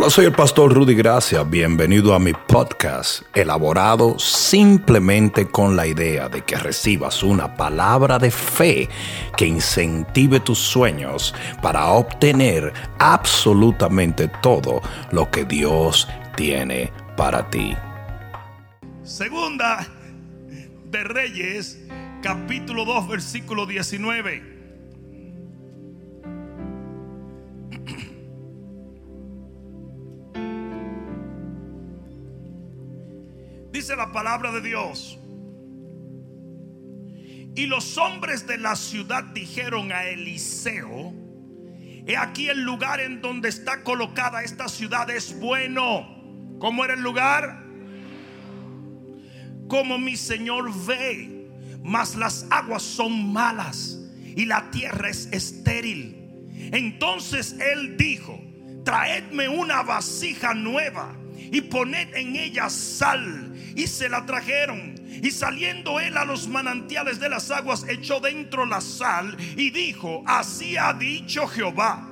Hola, soy el pastor Rudy Gracia. Bienvenido a mi podcast, elaborado simplemente con la idea de que recibas una palabra de fe que incentive tus sueños para obtener absolutamente todo lo que Dios tiene para ti. Segunda de Reyes, capítulo 2, versículo 19. Dice la palabra de Dios. Y los hombres de la ciudad dijeron a Eliseo, he aquí el lugar en donde está colocada esta ciudad es bueno. ¿Cómo era el lugar? Como mi Señor ve, mas las aguas son malas y la tierra es estéril. Entonces él dijo, traedme una vasija nueva y poned en ella sal y se la trajeron. Y saliendo él a los manantiales de las aguas, echó dentro la sal y dijo, así ha dicho Jehová,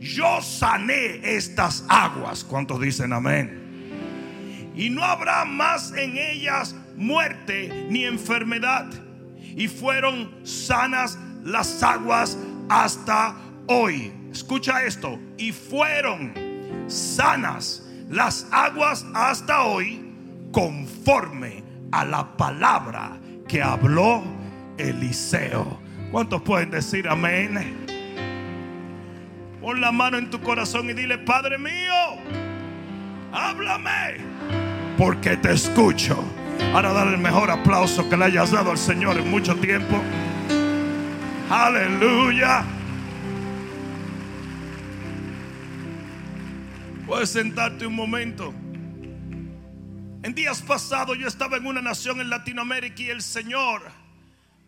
yo sané estas aguas. ¿Cuántos dicen amén? Y no habrá más en ellas muerte ni enfermedad. Y fueron sanas las aguas hasta hoy. Escucha esto. Y fueron sanas las aguas hasta hoy conforme a la palabra que habló Eliseo. ¿Cuántos pueden decir amén? Pon la mano en tu corazón y dile, Padre mío, háblame, porque te escucho. Ahora dar el mejor aplauso que le hayas dado al Señor en mucho tiempo. Aleluya. Puedes sentarte un momento. En días pasados yo estaba en una nación en Latinoamérica y el Señor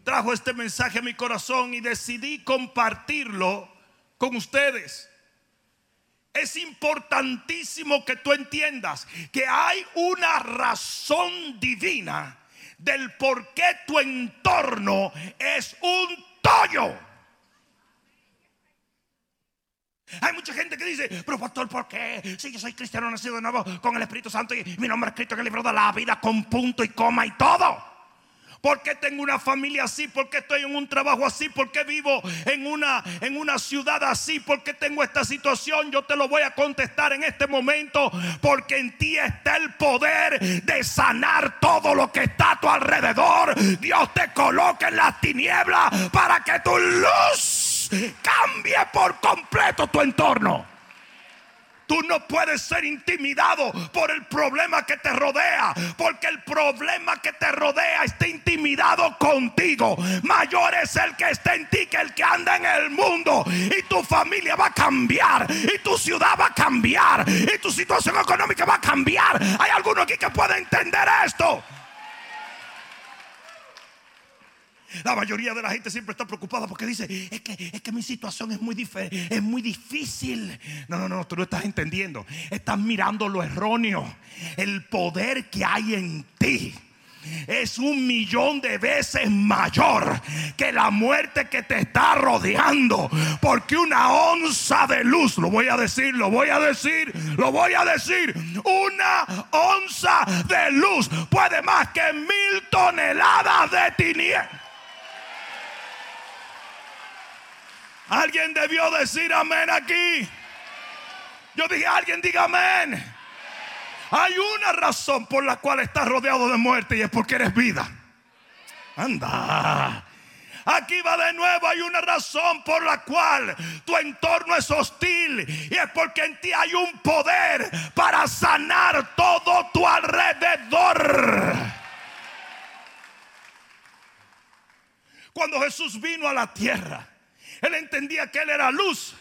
trajo este mensaje a mi corazón y decidí compartirlo con ustedes. Es importantísimo que tú entiendas que hay una razón divina del por qué tu entorno es un tollo. Hay mucha gente que dice, pero pastor, ¿por qué? Si yo soy cristiano nacido de nuevo con el Espíritu Santo y mi nombre es escrito en el libro de la vida con punto y coma y todo. ¿Por qué tengo una familia así? ¿Por qué estoy en un trabajo así? ¿Por qué vivo en una, en una ciudad así? ¿Por qué tengo esta situación? Yo te lo voy a contestar en este momento. Porque en ti está el poder de sanar todo lo que está a tu alrededor. Dios te coloca en las tinieblas para que tu luz cambie por completo tu entorno. Tú no puedes ser intimidado por el problema que te rodea, porque el problema que te rodea está intimidado contigo. Mayor es el que está en ti que el que anda en el mundo. Y tu familia va a cambiar, y tu ciudad va a cambiar, y tu situación económica va a cambiar. Hay alguno aquí que puede entender esto. La mayoría de la gente siempre está preocupada porque dice, es que, es que mi situación es muy, es muy difícil. No, no, no, tú no estás entendiendo. Estás mirando lo erróneo. El poder que hay en ti es un millón de veces mayor que la muerte que te está rodeando. Porque una onza de luz, lo voy a decir, lo voy a decir, lo voy a decir, una onza de luz puede más que mil toneladas de tinieblas. Alguien debió decir amén aquí. Yo dije, alguien diga amén. Hay una razón por la cual estás rodeado de muerte y es porque eres vida. Anda. Aquí va de nuevo, hay una razón por la cual tu entorno es hostil y es porque en ti hay un poder para sanar todo tu alrededor. Cuando Jesús vino a la tierra, él entendía que Él era luz.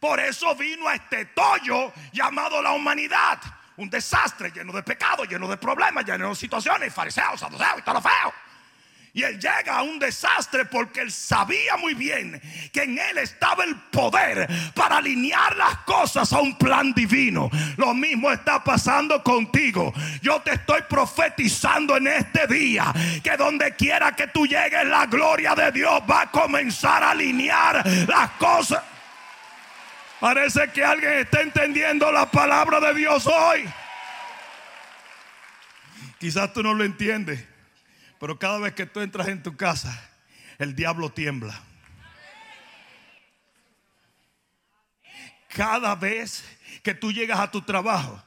Por eso vino a este tollo llamado la humanidad. Un desastre lleno de pecados, lleno de problemas, lleno de situaciones, fariseos, saduceos y todo lo feo. Y él llega a un desastre porque él sabía muy bien que en él estaba el poder para alinear las cosas a un plan divino. Lo mismo está pasando contigo. Yo te estoy profetizando en este día que donde quiera que tú llegues, la gloria de Dios va a comenzar a alinear las cosas. Parece que alguien está entendiendo la palabra de Dios hoy. Quizás tú no lo entiendes, pero cada vez que tú entras en tu casa, el diablo tiembla. Cada vez que tú llegas a tu trabajo,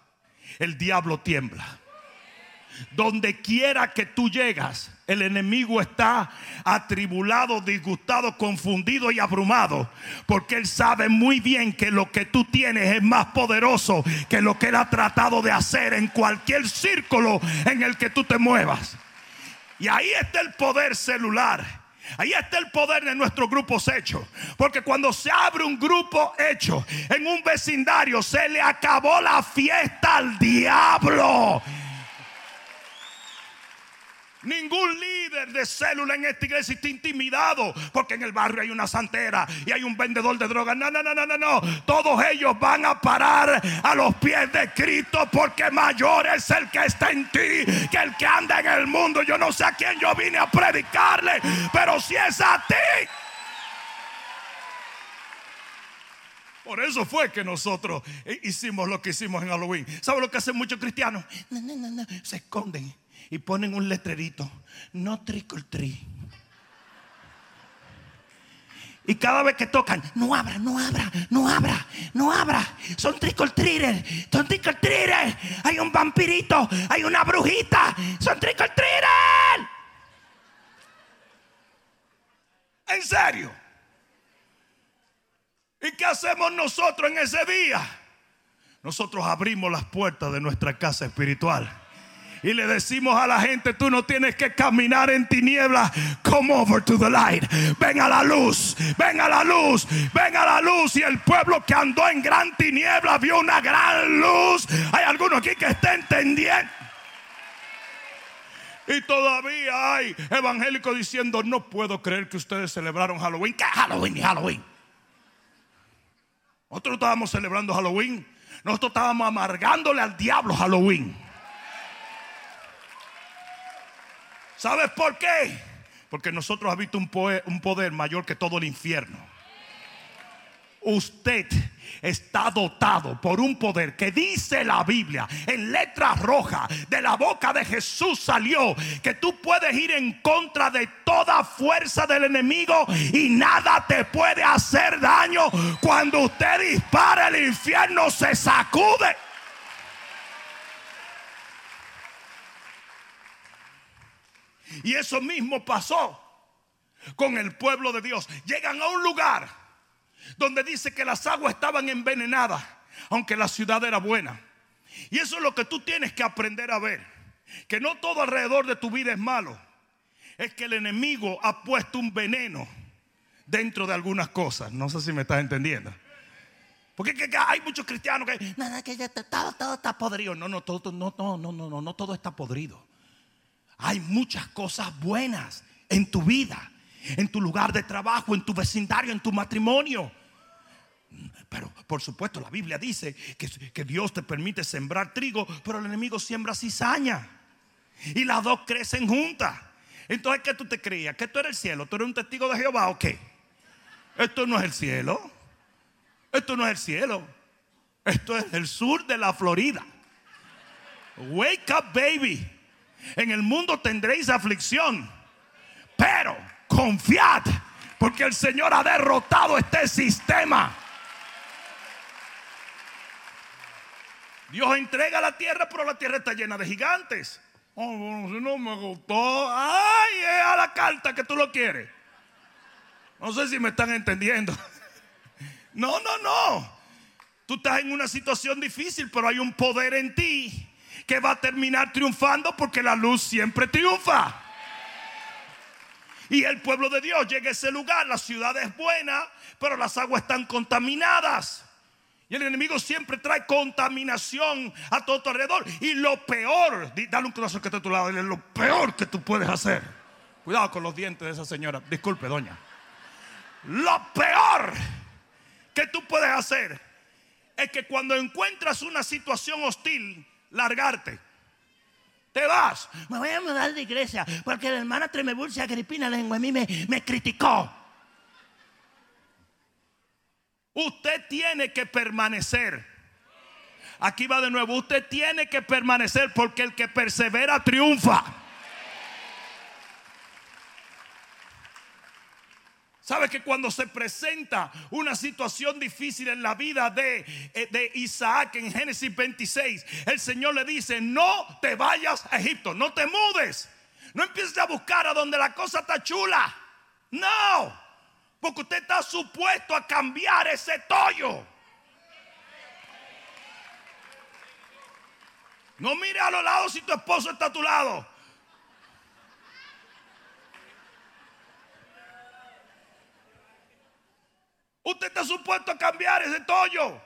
el diablo tiembla. Donde quiera que tú llegas, el enemigo está atribulado, disgustado, confundido y abrumado. Porque él sabe muy bien que lo que tú tienes es más poderoso que lo que él ha tratado de hacer en cualquier círculo en el que tú te muevas. Y ahí está el poder celular. Ahí está el poder de nuestros grupos hechos. Porque cuando se abre un grupo hecho en un vecindario, se le acabó la fiesta al diablo. Ningún líder de célula en esta iglesia está intimidado porque en el barrio hay una santera y hay un vendedor de drogas. No, no, no, no, no, no. Todos ellos van a parar a los pies de Cristo porque mayor es el que está en ti que el que anda en el mundo. Yo no sé a quién yo vine a predicarle, pero si es a ti. Por eso fue que nosotros hicimos lo que hicimos en Halloween. ¿Sabe lo que hacen muchos cristianos? No, no, no. Se esconden y ponen un letrerito, no trick or Y cada vez que tocan, no abra, no abra, no abra, no abra. Son trick son trick Hay un vampirito, hay una brujita, son trick or En serio. ¿Y qué hacemos nosotros en ese día? Nosotros abrimos las puertas de nuestra casa espiritual y le decimos a la gente, tú no tienes que caminar en tinieblas, come over to the light. Ven a la luz, ven a la luz, ven a la luz. Y el pueblo que andó en gran tiniebla vio una gran luz. Hay algunos aquí que estén entendiendo. Y todavía hay evangélicos diciendo, no puedo creer que ustedes celebraron Halloween. ¿Qué Halloween y Halloween? Nosotros estábamos celebrando Halloween. Nosotros estábamos amargándole al diablo Halloween. ¿Sabes por qué? Porque nosotros habitamos un un poder mayor que todo el infierno. Usted está dotado por un poder que dice la Biblia en letras rojas de la boca de Jesús salió que tú puedes ir en contra de toda fuerza del enemigo y nada te puede hacer daño. Cuando usted dispara el infierno se sacude. Y eso mismo pasó con el pueblo de Dios. Llegan a un lugar donde dice que las aguas estaban envenenadas, aunque la ciudad era buena. Y eso es lo que tú tienes que aprender a ver. Que no todo alrededor de tu vida es malo. Es que el enemigo ha puesto un veneno dentro de algunas cosas. No sé si me estás entendiendo. Porque hay muchos cristianos que nada que ya todo, todo está podrido. No, no, todo, no, no, no, no, no, todo está podrido. Hay muchas cosas buenas en tu vida, en tu lugar de trabajo, en tu vecindario, en tu matrimonio. Pero por supuesto la Biblia dice que, que Dios te permite sembrar trigo, pero el enemigo siembra cizaña. Y las dos crecen juntas. Entonces, ¿qué tú te creías? ¿Que esto era el cielo? ¿Tú eres un testigo de Jehová o qué? Esto no es el cielo. Esto no es el cielo. Esto es el sur de la Florida. Wake up, baby. En el mundo tendréis aflicción, pero confiad, porque el Señor ha derrotado este sistema. Dios entrega la tierra, pero la tierra está llena de gigantes. Oh, no me gustó. Ay, es a la carta que tú lo quieres. No sé si me están entendiendo. No, no, no. Tú estás en una situación difícil, pero hay un poder en ti que va a terminar triunfando porque la luz siempre triunfa. Y el pueblo de Dios llega a ese lugar, la ciudad es buena, pero las aguas están contaminadas. Y el enemigo siempre trae contaminación a todo tu alrededor. Y lo peor, dale un corazón que está a tu lado, lo peor que tú puedes hacer. Cuidado con los dientes de esa señora. Disculpe, doña. Lo peor que tú puedes hacer es que cuando encuentras una situación hostil, largarte. Te vas. Me voy a mudar de iglesia porque la hermana Tremebulcia Agripina Lengua a mí me, me criticó. Usted tiene que permanecer. Aquí va de nuevo. Usted tiene que permanecer porque el que persevera triunfa. ¿Sabe que cuando se presenta una situación difícil en la vida de, eh, de, Isaac en Génesis 26, el Señor le dice, no te vayas a Egipto, no te mudes, no empieces a buscar a donde la cosa está chula. No, porque usted está supuesto a cambiar ese tollo. No mire a los lados si tu esposo está a tu lado. Usted está supuesto a cambiar ese tollo.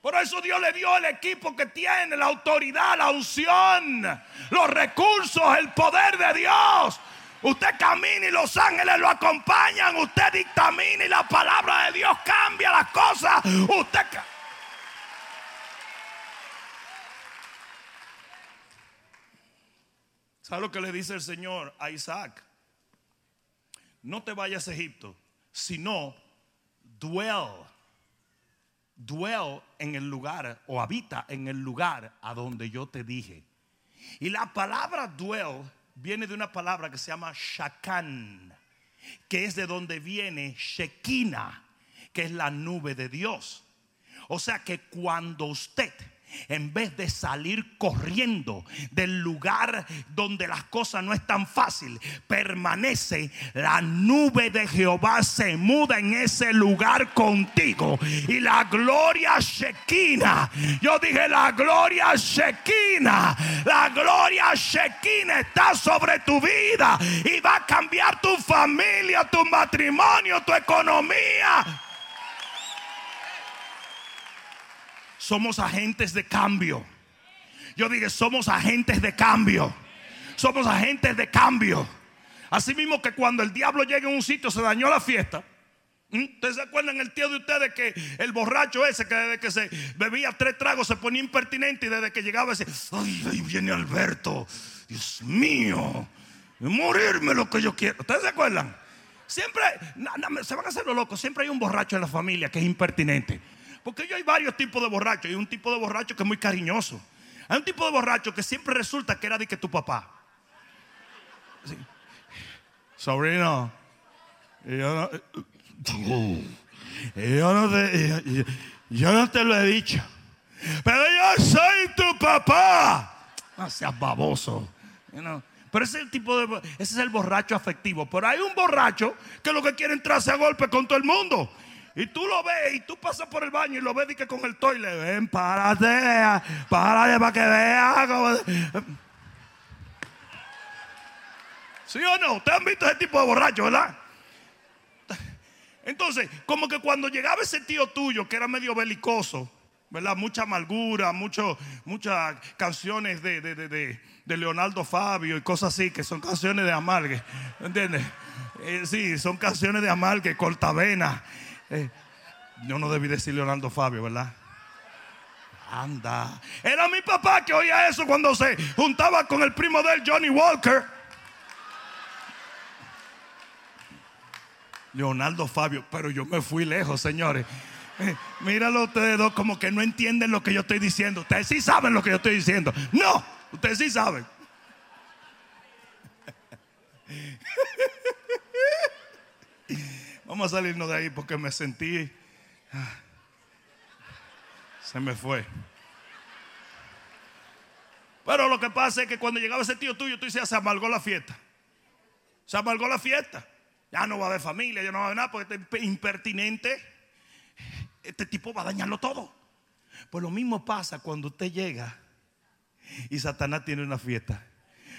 Por eso Dios le dio el equipo que tiene, la autoridad, la unción, los recursos, el poder de Dios. Usted camina y los ángeles lo acompañan. Usted dictamina y la palabra de Dios cambia las cosas. Usted. ¿Sabe lo que le dice el Señor a Isaac? No te vayas a Egipto, sino dwell, dwell en el lugar o habita en el lugar a donde yo te dije. Y la palabra dwell viene de una palabra que se llama shakan, que es de donde viene Shekinah, que es la nube de Dios. O sea que cuando usted en vez de salir corriendo del lugar donde las cosas no están fácil, permanece la nube de Jehová se muda en ese lugar contigo y la gloria Shekinah. Yo dije la gloria Shekinah, la gloria Shekinah está sobre tu vida y va a cambiar tu familia, tu matrimonio, tu economía. Somos agentes de cambio. Yo dije, somos agentes de cambio. Somos agentes de cambio. Así mismo que cuando el diablo llega a un sitio se dañó la fiesta. ¿Ustedes se acuerdan el tío de ustedes que el borracho ese que desde que se bebía tres tragos se ponía impertinente y desde que llegaba ese, ay, ahí viene Alberto, Dios mío, morirme lo que yo quiero. ¿Ustedes se acuerdan? Siempre, se van a hacer los locos, siempre hay un borracho en la familia que es impertinente. Porque yo hay varios tipos de borrachos. Hay un tipo de borracho que es muy cariñoso. Hay un tipo de borracho que siempre resulta que era de que tu papá. Sobrino, yo no, yo no, te, yo no te lo he dicho. Pero yo soy tu papá. No seas baboso. Pero ese es el tipo de ese es el borracho afectivo. Pero hay un borracho que lo que quiere entrarse a golpe con todo el mundo. Y tú lo ves y tú pasas por el baño y lo ves y que con el toile, ven, párate, párate para que veas. ¿Sí o no? Ustedes han visto ese tipo de borracho, ¿verdad? Entonces, como que cuando llegaba ese tío tuyo que era medio belicoso, ¿verdad? Mucha amargura, mucho, muchas canciones de, de, Leonardo Fabio y cosas así, que son canciones de amargue, ¿entiendes? Eh, sí, son canciones de amargue, cortavena. Yo no debí decir Leonardo Fabio, ¿verdad? Anda. Era mi papá que oía eso cuando se juntaba con el primo de él, Johnny Walker. Leonardo Fabio, pero yo me fui lejos, señores. Eh, míralo ustedes dos como que no entienden lo que yo estoy diciendo. Ustedes sí saben lo que yo estoy diciendo. No, ustedes sí saben. Vamos a salirnos de ahí porque me sentí. Ah, se me fue. Pero lo que pasa es que cuando llegaba ese tío tuyo, tú decías, se amargó la fiesta. Se amargó la fiesta. Ya no va a haber familia, ya no va a haber nada porque este impertinente. Este tipo va a dañarlo todo. Pues lo mismo pasa cuando usted llega y Satanás tiene una fiesta.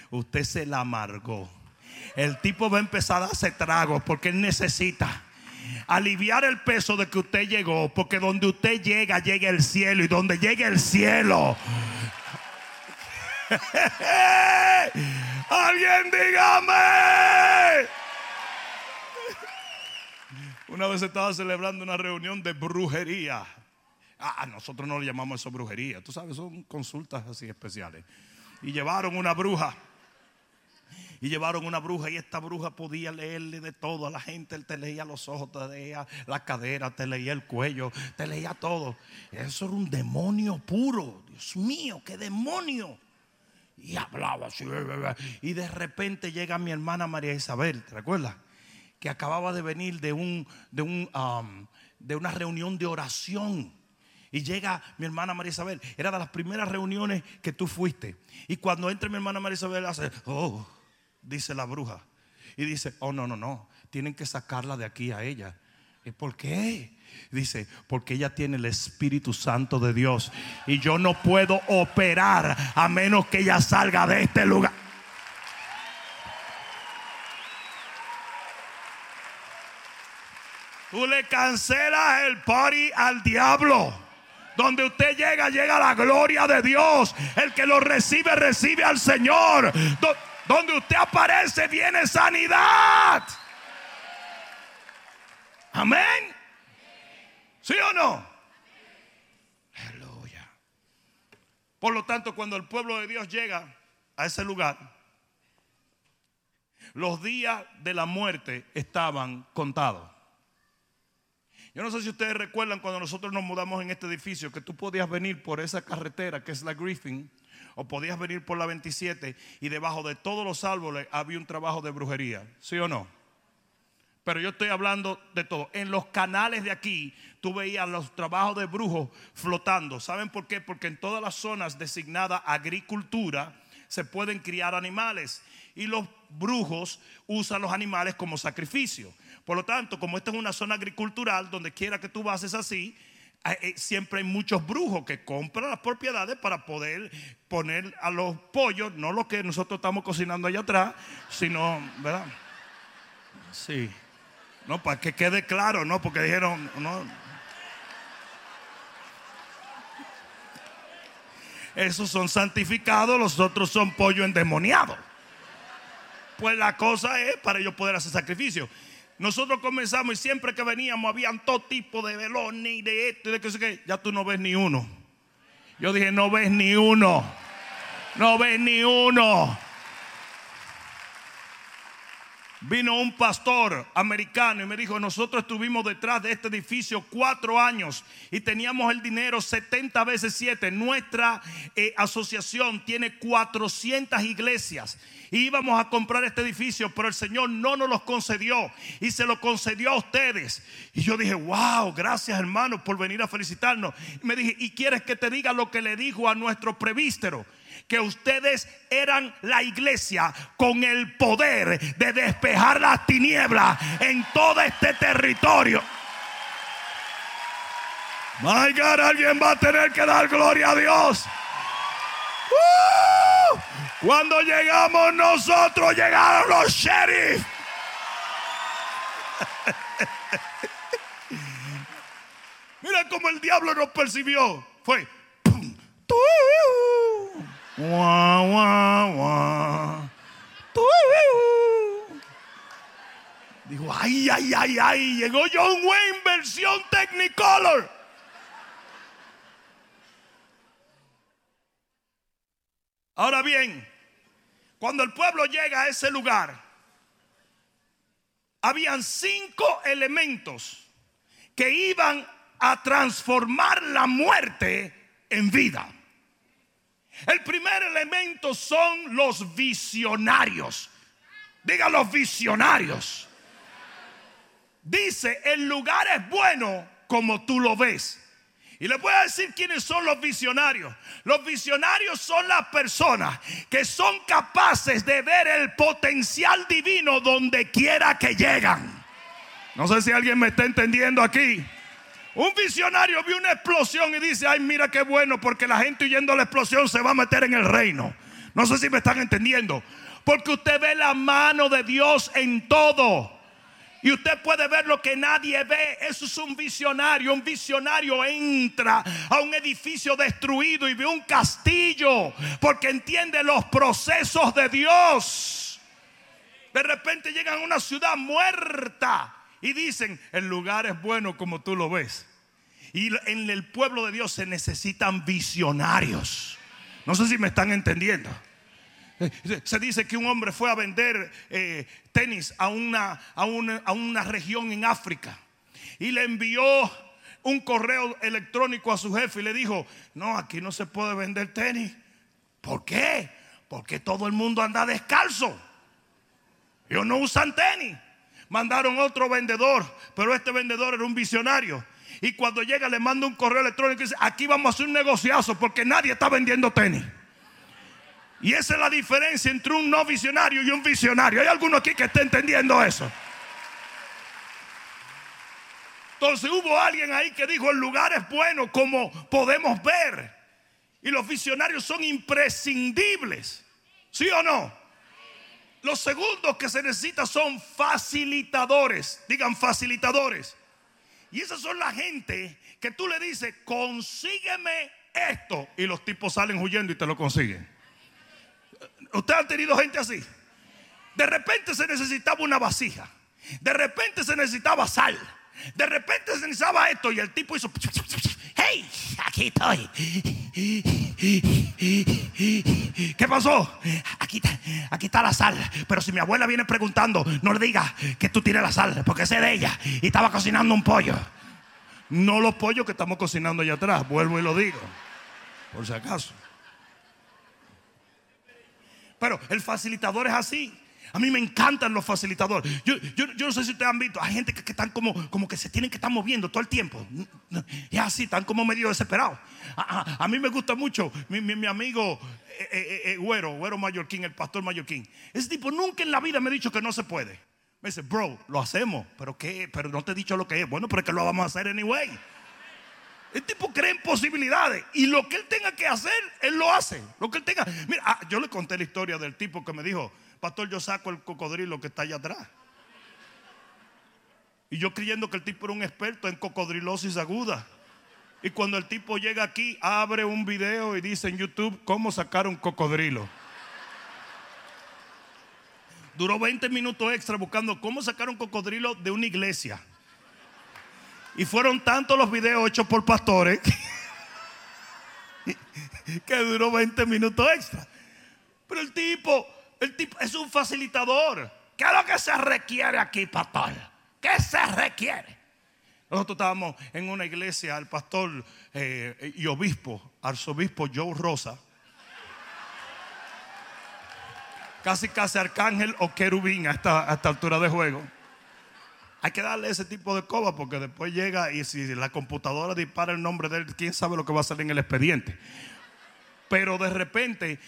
Usted se la amargó. El tipo va a empezar a hacer tragos porque él necesita aliviar el peso de que usted llegó, porque donde usted llega, llega el cielo, y donde llegue el cielo, alguien dígame. Una vez estaba celebrando una reunión de brujería. Ah, nosotros no le llamamos eso brujería. Tú sabes, son consultas así especiales. Y llevaron una bruja. Y llevaron una bruja y esta bruja podía leerle de todo a la gente. Él te leía los ojos, te leía la cadera, te leía el cuello, te leía todo. Eso era un demonio puro. Dios mío, qué demonio. Y hablaba así. Y de repente llega mi hermana María Isabel, ¿te recuerdas? Que acababa de venir de, un, de, un, de una reunión de oración. Y llega mi hermana María Isabel. Era de las primeras reuniones que tú fuiste. Y cuando entra mi hermana María Isabel, hace, oh, dice la bruja. Y dice, oh, no, no, no. Tienen que sacarla de aquí a ella. ¿Y por qué? Dice, porque ella tiene el Espíritu Santo de Dios. Y yo no puedo operar a menos que ella salga de este lugar. Tú le cancelas el party al diablo. Donde usted llega, llega la gloria de Dios. El que lo recibe, recibe al Señor. Donde usted aparece, viene sanidad. Amén. ¿Sí o no? Aleluya. Por lo tanto, cuando el pueblo de Dios llega a ese lugar, los días de la muerte estaban contados. Yo no sé si ustedes recuerdan cuando nosotros nos mudamos en este edificio que tú podías venir por esa carretera que es la Griffin o podías venir por la 27 y debajo de todos los árboles había un trabajo de brujería, ¿sí o no? Pero yo estoy hablando de todo. En los canales de aquí tú veías los trabajos de brujos flotando. ¿Saben por qué? Porque en todas las zonas designadas agricultura se pueden criar animales y los brujos usan los animales como sacrificio. Por lo tanto, como esta es una zona agricultural, donde quiera que tú bases así, eh, eh, siempre hay muchos brujos que compran las propiedades para poder poner a los pollos, no lo que nosotros estamos cocinando allá atrás, sino, ¿verdad? Sí. No, para que quede claro, ¿no? Porque dijeron, no. Esos son santificados, los otros son pollo endemoniado. Pues la cosa es para ellos poder hacer sacrificio. Nosotros comenzamos y siempre que veníamos habían todo tipo de velones y de esto y de que sé qué. Ya tú no ves ni uno. Yo dije, no ves ni uno. No ves ni uno. Vino un pastor americano y me dijo, nosotros estuvimos detrás de este edificio cuatro años y teníamos el dinero 70 veces 7. Nuestra eh, asociación tiene 400 iglesias y íbamos a comprar este edificio, pero el Señor no nos los concedió y se lo concedió a ustedes. Y yo dije, wow, gracias hermano por venir a felicitarnos. Me dije, ¿y quieres que te diga lo que le dijo a nuestro prevístero? Que ustedes eran la iglesia con el poder de despejar las tinieblas en todo este territorio. My God, alguien va a tener que dar gloria a Dios. Cuando llegamos nosotros, llegaron los sheriff. Mira cómo el diablo nos percibió. Fue. Dijo, ay, ay, ay, ay, llegó John Wayne versión Technicolor. Ahora bien, cuando el pueblo llega a ese lugar, habían cinco elementos que iban a transformar la muerte en vida. El primer elemento son los visionarios. Diga los visionarios. Dice, el lugar es bueno como tú lo ves. Y les voy a decir quiénes son los visionarios. Los visionarios son las personas que son capaces de ver el potencial divino donde quiera que llegan. No sé si alguien me está entendiendo aquí. Un visionario vio una explosión y dice, ay, mira qué bueno, porque la gente huyendo a la explosión se va a meter en el reino. No sé si me están entendiendo. Porque usted ve la mano de Dios en todo. Y usted puede ver lo que nadie ve. Eso es un visionario. Un visionario entra a un edificio destruido y ve un castillo porque entiende los procesos de Dios. De repente llegan a una ciudad muerta y dicen, el lugar es bueno como tú lo ves. Y en el pueblo de Dios se necesitan visionarios. No sé si me están entendiendo. Se dice que un hombre fue a vender eh, tenis a una, a, una, a una región en África y le envió un correo electrónico a su jefe y le dijo, no, aquí no se puede vender tenis. ¿Por qué? Porque todo el mundo anda descalzo. Ellos no usan tenis. Mandaron otro vendedor, pero este vendedor era un visionario. Y cuando llega le manda un correo electrónico y dice, aquí vamos a hacer un negociazo porque nadie está vendiendo tenis. Y esa es la diferencia entre un no visionario y un visionario. ¿Hay alguno aquí que esté entendiendo eso? Entonces hubo alguien ahí que dijo, el lugar es bueno como podemos ver. Y los visionarios son imprescindibles. ¿Sí o no? Los segundos que se necesitan son facilitadores. Digan facilitadores. Y esas son la gente que tú le dices, consígueme esto. Y los tipos salen huyendo y te lo consiguen. ¿Usted ha tenido gente así? De repente se necesitaba una vasija. De repente se necesitaba sal. De repente se necesitaba esto y el tipo hizo, hey, aquí estoy. ¿Qué pasó? Aquí, está la sal. Pero si mi abuela viene preguntando, no le diga que tú tienes la sal, porque es de ella. Y estaba cocinando un pollo. No los pollos que estamos cocinando allá atrás, vuelvo y lo digo, por si acaso. Pero el facilitador es así. A mí me encantan los facilitadores. Yo, no sé si ustedes han visto, hay gente que, están como, como que se tienen que estar moviendo todo el tiempo. Y así, están como medio desesperados. A, mí me gusta mucho mi, amigo eh, eh, eh, Güero, Güero Mallorquín, el pastor Mallorquín. Ese tipo nunca en la vida me ha dicho que no se puede. Me dice, bro, lo hacemos, pero ¿qué? Pero no te he dicho lo que es. Bueno, pero es que lo vamos a hacer anyway. El tipo cree en posibilidades y lo que él tenga que hacer, él lo hace. Lo que él tenga. Mira, ah, yo le conté la historia del tipo que me dijo, pastor, yo saco el cocodrilo que está allá atrás. Y yo creyendo que el tipo era un experto en cocodrilosis aguda. Y cuando el tipo llega aquí, abre un video y dice en YouTube cómo sacar un cocodrilo. Duró 20 minutos extra buscando cómo sacar un cocodrilo de una iglesia. Y fueron tantos los videos hechos por pastores que duró 20 minutos extra. Pero el tipo el tipo es un facilitador. ¿Qué es lo que se requiere aquí, pastor? ¿Qué se requiere? Nosotros estábamos en una iglesia, el pastor eh, y obispo, arzobispo Joe Rosa, casi casi arcángel o querubín a esta, a esta altura de juego. Hay que darle ese tipo de coba porque después llega y si la computadora dispara el nombre de él, quién sabe lo que va a salir en el expediente. Pero de repente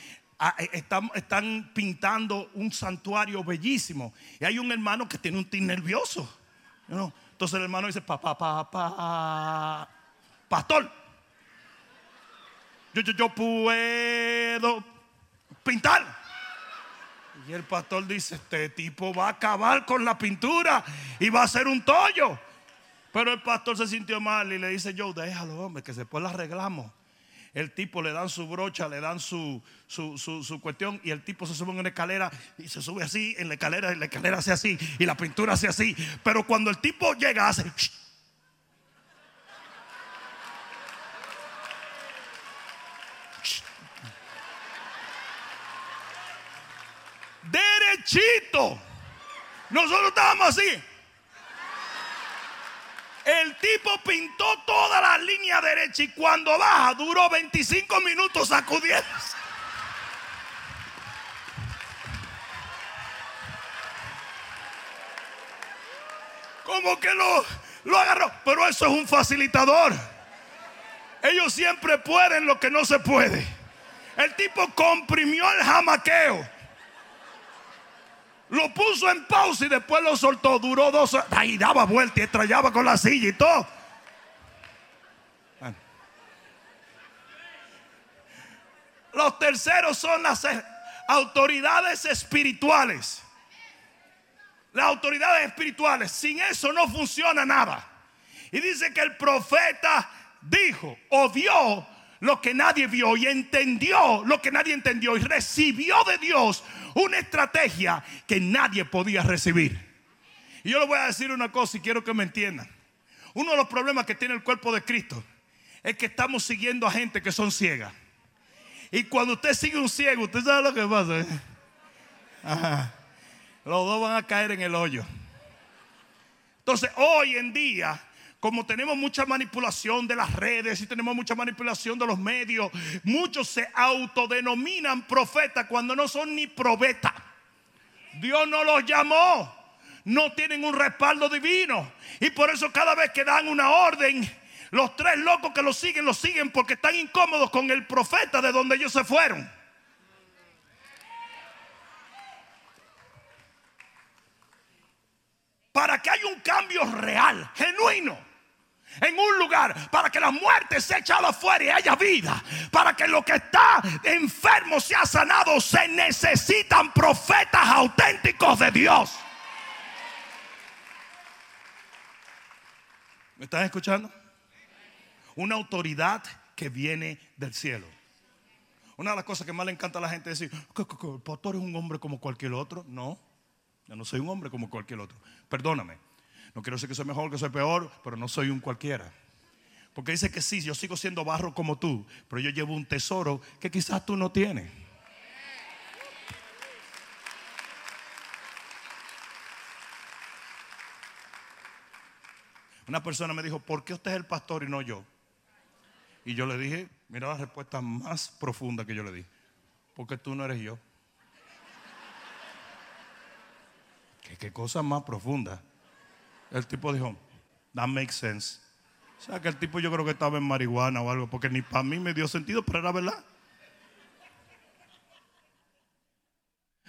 están, pintando un santuario bellísimo. Y hay un hermano que tiene un tin nervioso. Entonces el hermano dice, papá, papá, pastor, yo, yo, yo puedo pintar. Y el pastor dice, este tipo va a acabar con la pintura y va a hacer un tollo. Pero el pastor se sintió mal y le dice, yo, déjalo, hombre, que después lo arreglamos el tipo le dan su brocha, le dan su, su, cuestión y el tipo se sube en una escalera y se sube así, en la escalera y la escalera hace así y la pintura hace así. Pero cuando el tipo llega hace... Derechito. Nosotros estábamos así. El tipo pintó toda la línea derecha y cuando baja duró 25 minutos sacudiéndose. Como que lo, lo agarró. Pero eso es un facilitador. Ellos siempre pueden lo que no se puede. El tipo comprimió el jamaqueo lo puso en pausa y después lo soltó. Duró dos horas. Ahí daba vuelta y estrellaba con la silla y todo. Los terceros son las autoridades espirituales. Las autoridades espirituales. Sin eso no funciona nada. Y dice que el profeta dijo o vio lo que nadie vio y entendió lo que nadie entendió y recibió de Dios una estrategia que nadie podía recibir. Y yo le voy a decir una cosa y quiero que me entiendan. Uno de los problemas que tiene el cuerpo de Cristo es que estamos siguiendo a gente que son ciegas. Y cuando usted sigue un ciego, usted sabe lo que pasa. ¿eh? Los dos van a caer en el hoyo. Entonces, hoy en día, como tenemos mucha manipulación de las redes y tenemos mucha manipulación de los medios, muchos se autodenominan profetas cuando no son ni profetas. Dios no los llamó, no tienen un respaldo divino. Y por eso cada vez que dan una orden, los tres locos que lo siguen, lo siguen porque están incómodos con el profeta de donde ellos se fueron. Para que haya un cambio real, genuino en un lugar para que la muerte sea echada afuera y haya vida, para que lo que está enfermo sea sanado, se necesitan profetas auténticos de Dios. ¿Me están escuchando? Una autoridad que viene del cielo. Una de las cosas que más le encanta a la gente es decir, el pastor es un hombre como cualquier otro. No, yo no soy un hombre como cualquier otro. Perdóname, no quiero decir que soy mejor, que soy peor, pero no soy un cualquiera. Porque dice que sí, yo sigo siendo barro como tú, pero yo llevo un tesoro que quizás tú no tienes. Una persona me dijo, ¿por qué usted es el pastor y no yo? Y yo le dije, mira la respuesta más profunda que yo le di. Porque tú no eres yo. ¿Qué, qué cosa más profunda? El tipo dijo, that makes sense. O sea que el tipo yo creo que estaba en marihuana o algo, porque ni para mí me dio sentido, pero era verdad.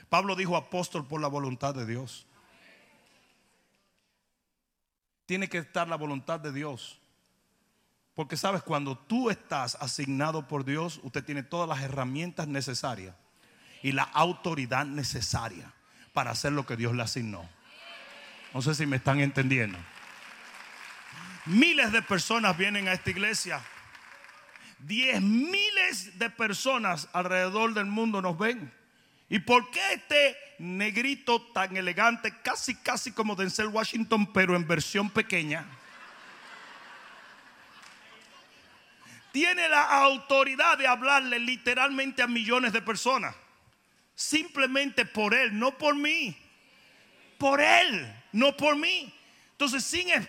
Pablo dijo apóstol por la voluntad de Dios. Tiene que estar la voluntad de Dios. Porque sabes, cuando tú estás asignado por Dios, usted tiene todas las herramientas necesarias y la autoridad necesaria para hacer lo que Dios le asignó. No sé si me están entendiendo. Miles de personas vienen a esta iglesia. Diez miles de personas alrededor del mundo nos ven. ¿Y por qué este negrito tan elegante, casi casi como Denzel Washington, pero en versión pequeña? Tiene la autoridad de hablarle literalmente a millones de personas. Simplemente por él, no por mí. Por él no por mí. Entonces,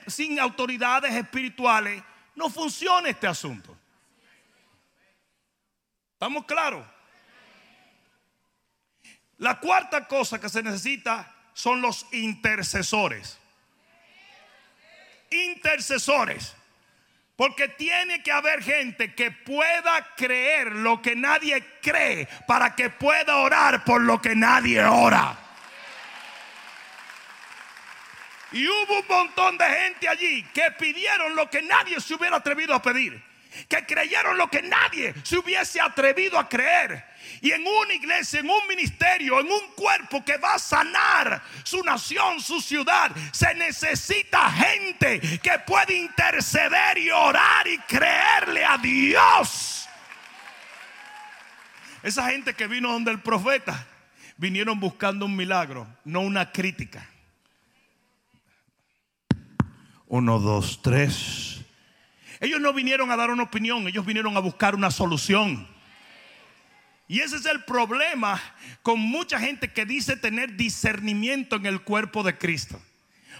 sin, autoridades espirituales, no funciona este asunto. ¿Estamos claros? La cuarta cosa que se necesita son los intercesores. Intercesores. Porque tiene que haber gente que pueda creer lo que nadie cree para que pueda orar por lo que nadie ora. Y hubo un montón de gente allí que pidieron lo que nadie se hubiera atrevido a pedir. Que creyeron lo que nadie se hubiese atrevido a creer. Y en una iglesia, en un ministerio, en un cuerpo que va a sanar su nación, su ciudad, se necesita gente que puede interceder y orar y creerle a Dios. Esa gente que vino donde el profeta, vinieron buscando un milagro, no una crítica. Uno, dos, tres. Ellos no vinieron a dar una opinión, ellos vinieron a buscar una solución. Y ese es el problema con mucha gente que dice tener discernimiento en el cuerpo de Cristo.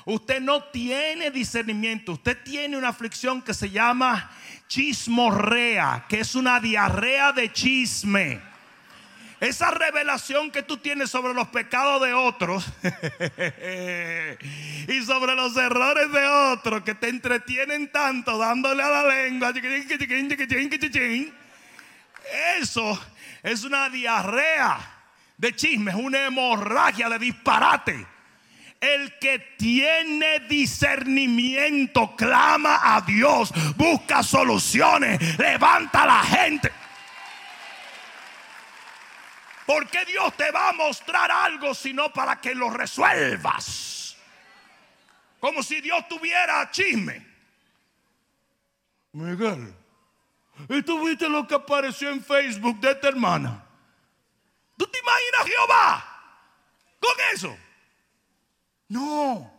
Usted no tiene discernimiento, usted tiene una aflicción que se llama chismorrea, que es una diarrea de chisme. Esa revelación que tú tienes sobre los pecados de otros y sobre los errores de otros que te entretienen tanto dándole a la lengua. Eso es una diarrea de chismes, una hemorragia de disparate. El que tiene discernimiento clama a Dios, busca soluciones, levanta a la gente. ¿Por qué Dios te va a mostrar algo sino para que lo resuelvas? Como si Dios tuviera chisme. Miguel, ¿y tú viste lo que apareció en Facebook de esta hermana? ¿Tú te imaginas Jehová con eso? No.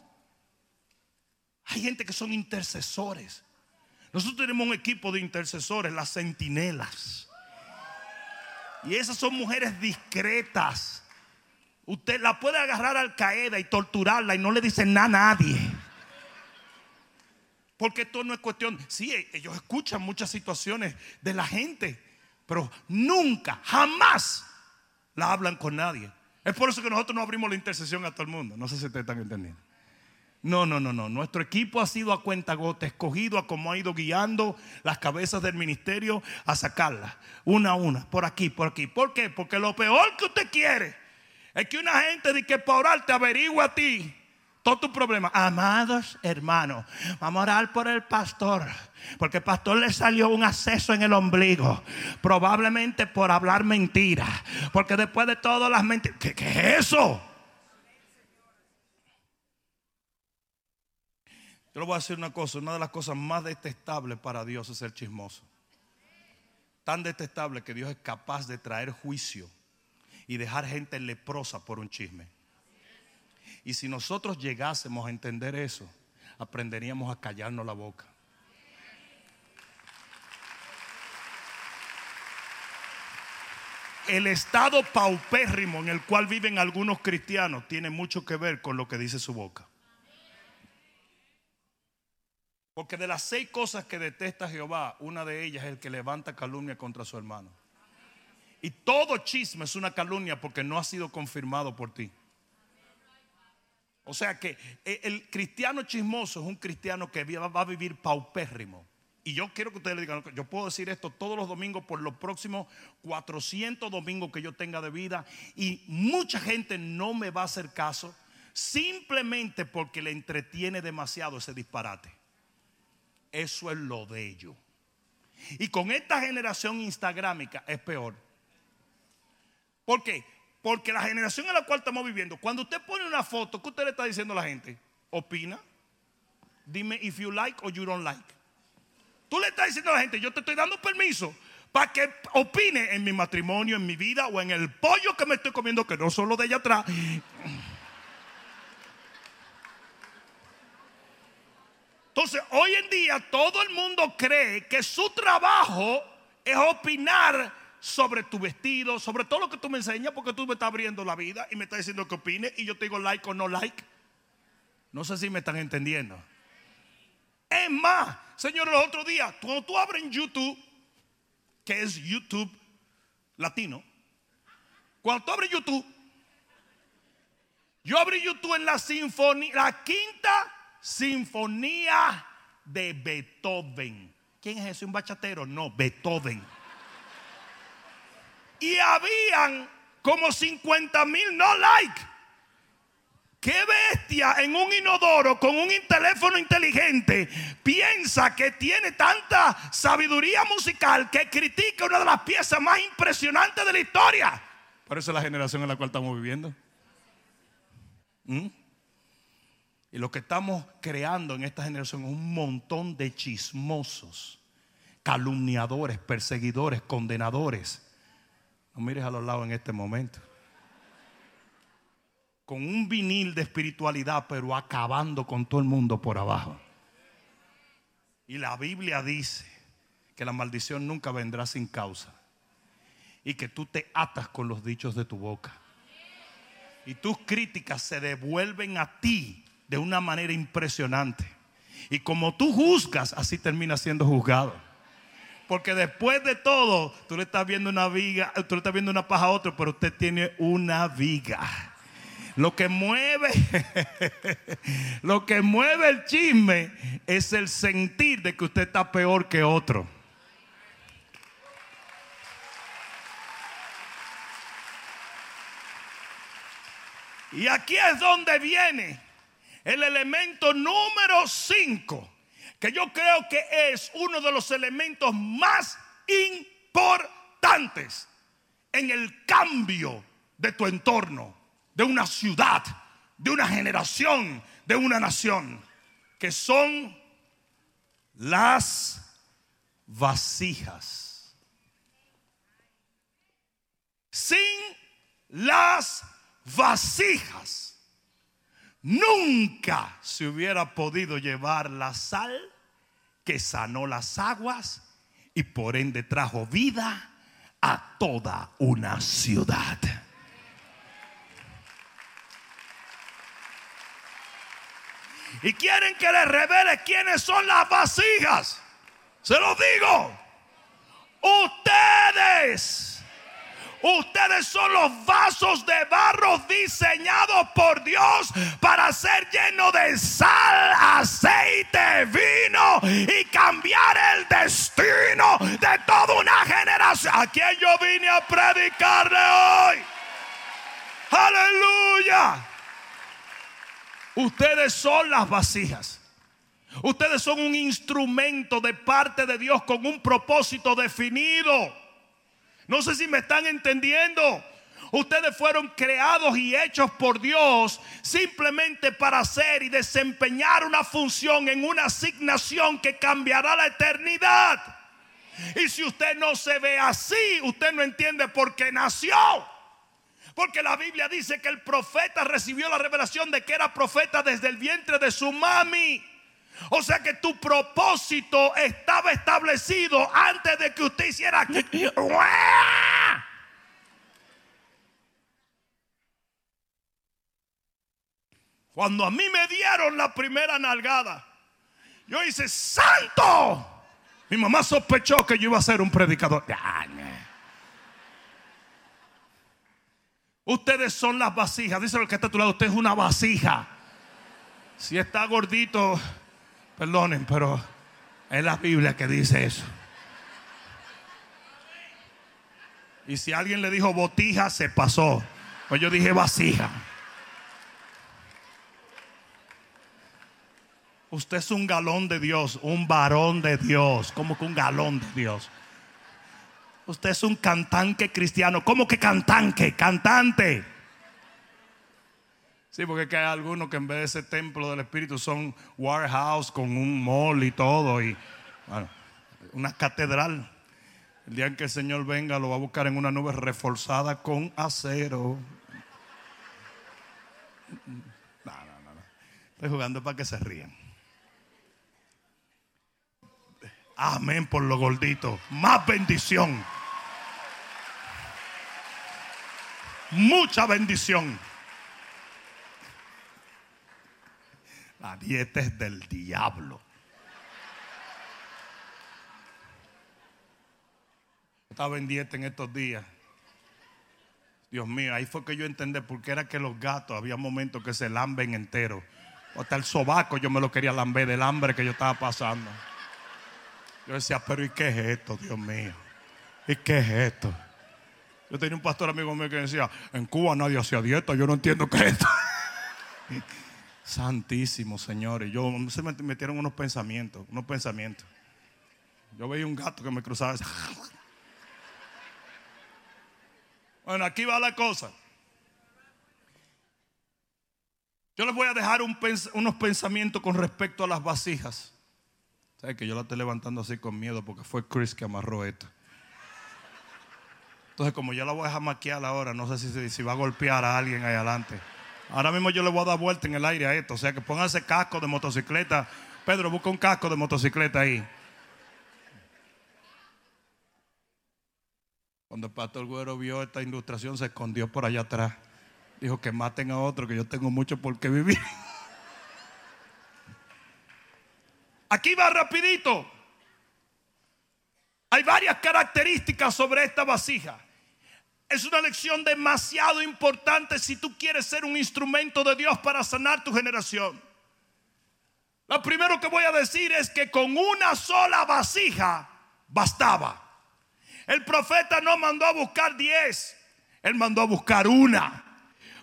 Hay gente que son intercesores. Nosotros tenemos un equipo de intercesores, las centinelas. Y esas son mujeres discretas. Usted la puede agarrar al Qaeda y torturarla y no le dicen nada a nadie. Porque esto no es cuestión. Sí, ellos escuchan muchas situaciones de la gente, pero nunca, jamás la hablan con nadie. Es por eso que nosotros no abrimos la intercesión a todo el mundo. No sé si ustedes están entendiendo. No, no, no, no. Nuestro equipo ha sido a cuenta gota, escogido a como ha ido guiando las cabezas del ministerio a sacarlas, una a una, por aquí, por aquí. ¿Por qué? Porque lo peor que usted quiere es que una gente de que para orar te averigua a ti todo tu problema. Amados hermanos, vamos a orar por el pastor. Porque el pastor le salió un acceso en el ombligo. Probablemente por hablar mentira. Porque después de todas las mentiras. ¿Qué, ¿Qué, es eso? Yo le voy a decir una cosa. Una de las cosas más detestables para Dios es el chismoso. Tan detestable que Dios es capaz de traer juicio y dejar gente leprosa por un chisme. Y si nosotros llegásemos a entender eso, aprenderíamos a callarnos la boca. El estado paupérrimo en el cual viven algunos cristianos tiene mucho que ver con lo que dice su boca. Porque de las seis cosas que detesta Jehová, una de ellas es el que levanta calumnia contra su hermano. Y todo chisme es una calumnia porque no ha sido confirmado por ti. O sea que eh, el cristiano chismoso es un cristiano que va a vivir paupérrimo. Y yo quiero que ustedes le digan, yo puedo decir esto todos los domingos por los próximos 400 domingos que yo tenga de vida y mucha gente no me va a hacer caso simplemente porque le entretiene demasiado ese disparate. Eso es lo de ellos. Y con esta generación instagrámica es peor. ¿Por qué? Porque la generación en la cual estamos viviendo, cuando usted pone una foto, ¿qué usted le está diciendo a la gente? Opina. Dime if you like or you don't like. Tú le estás diciendo a la gente, yo te estoy dando permiso para que opine en mi matrimonio, en mi vida o en el pollo que me estoy comiendo, que no solo de allá atrás. Entonces, hoy en día todo el mundo cree que su trabajo es opinar sobre tu vestido, sobre todo lo que tú me enseñas, porque tú me estás abriendo la vida y me estás diciendo que opine y yo te digo like o no like. No sé si me están entendiendo. Es más, señores, los otros días, cuando tú abres YouTube, que es YouTube latino, cuando tú abres YouTube, yo abrí YouTube en la sinfonía, la quinta sinfonía de Beethoven. ¿Quién es ese? ¿Un bachatero? No, Beethoven. Y habían como 50 mil no like. ¿Qué bestia en un inodoro con un teléfono inteligente piensa que tiene tanta sabiduría musical que critica una de las piezas más impresionantes de la historia? Por eso es la generación en la cual estamos viviendo. ¿Mm? Y lo que estamos creando en esta generación es un montón de chismosos, calumniadores, perseguidores, condenadores. No mires a los lados en este momento con un vinil de espiritualidad, pero acabando con todo el mundo por abajo. Y la Biblia dice que la maldición nunca vendrá sin causa y que tú te atas con los dichos de tu boca. Y tus críticas se devuelven a ti de una manera impresionante. Y como tú juzgas, así terminas siendo juzgado. Porque después de todo, tú le estás viendo una viga, tú le estás viendo una paja a otro, pero usted tiene una viga. Lo que mueve, lo que mueve el chisme es el sentir de que usted está peor que otro. Y aquí es donde viene el elemento número 5, que yo creo que es uno de los elementos más importantes en el cambio de tu entorno de una ciudad, de una generación, de una nación, que son las vasijas. Sin las vasijas, nunca se hubiera podido llevar la sal que sanó las aguas y por ende trajo vida a toda una ciudad. Y quieren que les revele quiénes son las vasijas. Se lo digo. Ustedes. Ustedes son los vasos de barro diseñados por Dios para ser llenos de sal, aceite, vino y cambiar el destino de toda una generación. ¿A quién yo vine a predicarle hoy? Aleluya. Ustedes son las vasijas. Ustedes son un instrumento de parte de Dios con un propósito definido. No sé si me están entendiendo. Ustedes fueron creados y hechos por Dios simplemente para hacer y desempeñar una función en una asignación que cambiará la eternidad. Y si usted no se ve así, usted no entiende por qué nació. Porque la Biblia dice que el profeta recibió la revelación de que era profeta desde el vientre de su mami. O sea que tu propósito estaba establecido antes de que usted hiciera. Cuando a mí me dieron la primera nalgada, yo hice santo. Mi mamá sospechó que yo iba a ser un predicador. Ustedes son las vasijas. Dice lo que está a tu lado. Usted es una vasija. Si está gordito, perdonen, pero es la Biblia que dice eso. Y si alguien le dijo botija, se pasó. Pues yo dije vasija. Usted es un galón de Dios, un varón de Dios. como que un galón de Dios? Usted es un cantante cristiano. ¿Cómo que cantante? Cantante. Sí, porque hay algunos que en vez de ese templo del Espíritu son warehouse con un mall y todo. Y una catedral. El día en que el Señor venga lo va a buscar en una nube reforzada con acero. No, no, no. Estoy jugando para que se rían. Amén por lo gordito. Más bendición. Mucha bendición. La dieta es del diablo. Estaba en dieta en estos días. Dios mío, ahí fue que yo entendí por qué era que los gatos había momentos que se lamben enteros. Hasta el sobaco yo me lo quería lamber del hambre que yo estaba pasando. Yo decía, pero ¿y qué es esto, Dios mío? ¿Y qué es esto? Yo tenía un pastor amigo mío que decía, en Cuba nadie hacía dieta, yo no entiendo qué es esto. Santísimo, Señor. Y yo se me metieron unos pensamientos, unos pensamientos. Yo veía un gato que me cruzaba. Bueno, aquí va la cosa. Yo les voy a dejar unos pensamientos con respecto a las vasijas. ¿Sabes que yo la estoy levantando así con miedo porque fue Chris que amarró esto? Entonces, como yo la voy a maquiar ahora, no sé si, si va a golpear a alguien ahí adelante. Ahora mismo yo le voy a dar vuelta en el aire a esto. O sea que pónganse casco de motocicleta. Pedro, busca un casco de motocicleta ahí. Cuando el pastor Güero vio esta ilustración, se escondió por allá atrás. Dijo que maten a otro, que yo tengo mucho por qué vivir. Aquí va rapidito. Hay varias características sobre esta vasija. Es una lección demasiado importante si tú quieres ser un instrumento de Dios para sanar tu generación. Lo primero que voy a decir es que con una sola vasija bastaba. El profeta no mandó a buscar diez, él mandó a buscar una.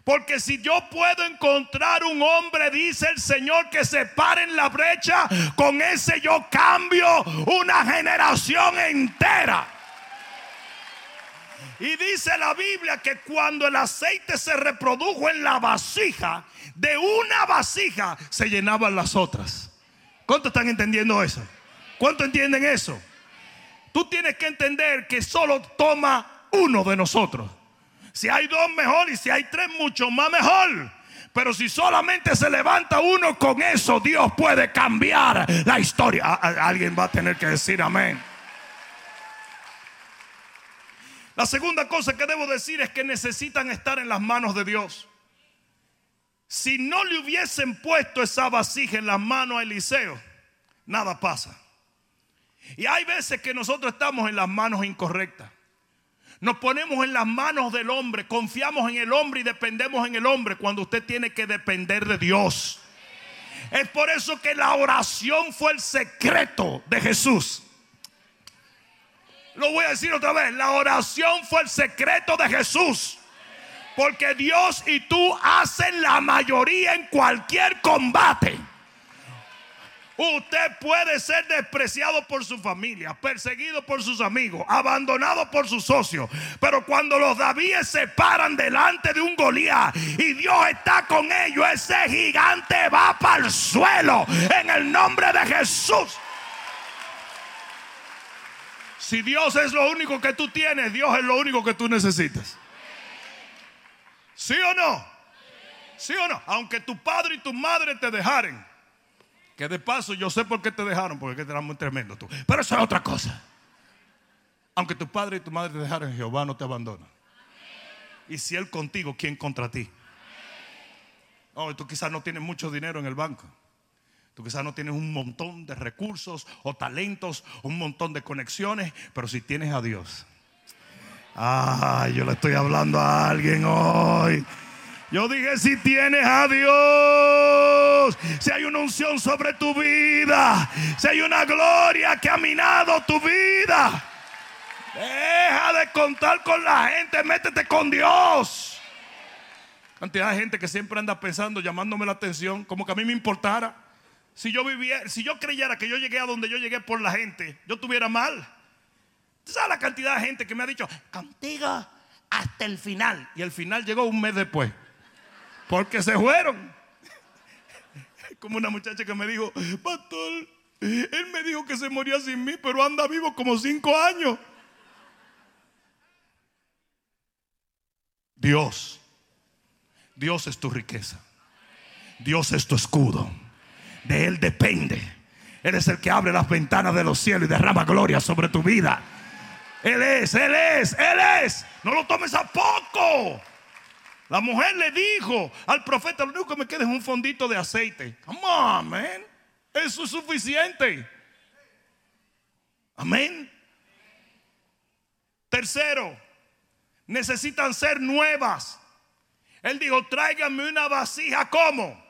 Porque si yo puedo encontrar un hombre, dice el Señor, que se pare en la brecha, con ese yo cambio una generación entera. Y dice la Biblia que cuando el aceite se reprodujo en la vasija, de una vasija se llenaban las otras. ¿Cuántos están entendiendo eso? ¿Cuántos entienden eso? Tú tienes que entender que solo toma uno de nosotros. Si hay dos, mejor. Y si hay tres, mucho más mejor. Pero si solamente se levanta uno con eso, Dios puede cambiar la historia. Alguien va a tener que decir amén. La segunda cosa que debo decir es que necesitan estar en las manos de Dios. Si no le hubiesen puesto esa vasija en las manos a Eliseo, nada pasa. Y hay veces que nosotros estamos en las manos incorrectas. Nos ponemos en las manos del hombre, confiamos en el hombre y dependemos en el hombre cuando usted tiene que depender de Dios. Es por eso que la oración fue el secreto de Jesús. Lo voy a decir otra vez, la oración fue el secreto de Jesús. Porque Dios y tú hacen la mayoría en cualquier combate. Usted puede ser despreciado por su familia, perseguido por sus amigos, abandonado por sus socios. Pero cuando los Davíes se paran delante de un Goliat y Dios está con ellos, ese gigante va para el suelo en el nombre de Jesús. Si Dios es lo único que tú tienes, Dios es lo único que tú necesitas. ¿Sí o no? ¿Sí o no? Aunque tu padre y tu madre te dejaren. Que de paso yo sé por qué te dejaron, porque eras muy tremendo tú. Pero eso es otra cosa. Aunque tu padre y tu madre te dejaron, Jehová no te abandona. Y si Él contigo, ¿quién contra ti? Oh, tú quizás no tienes mucho dinero en el banco. Tú quizás no tienes un montón de recursos o talentos, un montón de conexiones, pero si tienes a Dios. Ah, yo le estoy hablando a alguien hoy. Yo dije, si tienes a Dios, si hay una unción sobre tu vida, si hay una gloria que ha minado tu vida, deja de contar con la gente, métete con Dios. Cantidad de gente que siempre anda pensando, llamándome la atención, como que a mí me importara. Si yo viviera, si yo creyera que yo llegué a donde yo llegué por la gente, yo tuviera mal. ¿Sabes la cantidad de gente que me ha dicho, contigo hasta el final? Y el final llegó un mes después. Porque se fueron. Como una muchacha que me dijo, pastor, él me dijo que se moría sin mí, pero anda vivo como cinco años. Dios, Dios es tu riqueza. Dios es tu escudo. De Él depende. Él es el que abre las ventanas de los cielos y derrama gloria sobre tu vida. Él es, Él es, Él es. No lo tomes a poco. La mujer le dijo al profeta, lo único que me queda es un fondito de aceite. Come on, man. Eso es suficiente. Amén. Tercero, necesitan ser nuevas. Él dijo, tráiganme una vasija como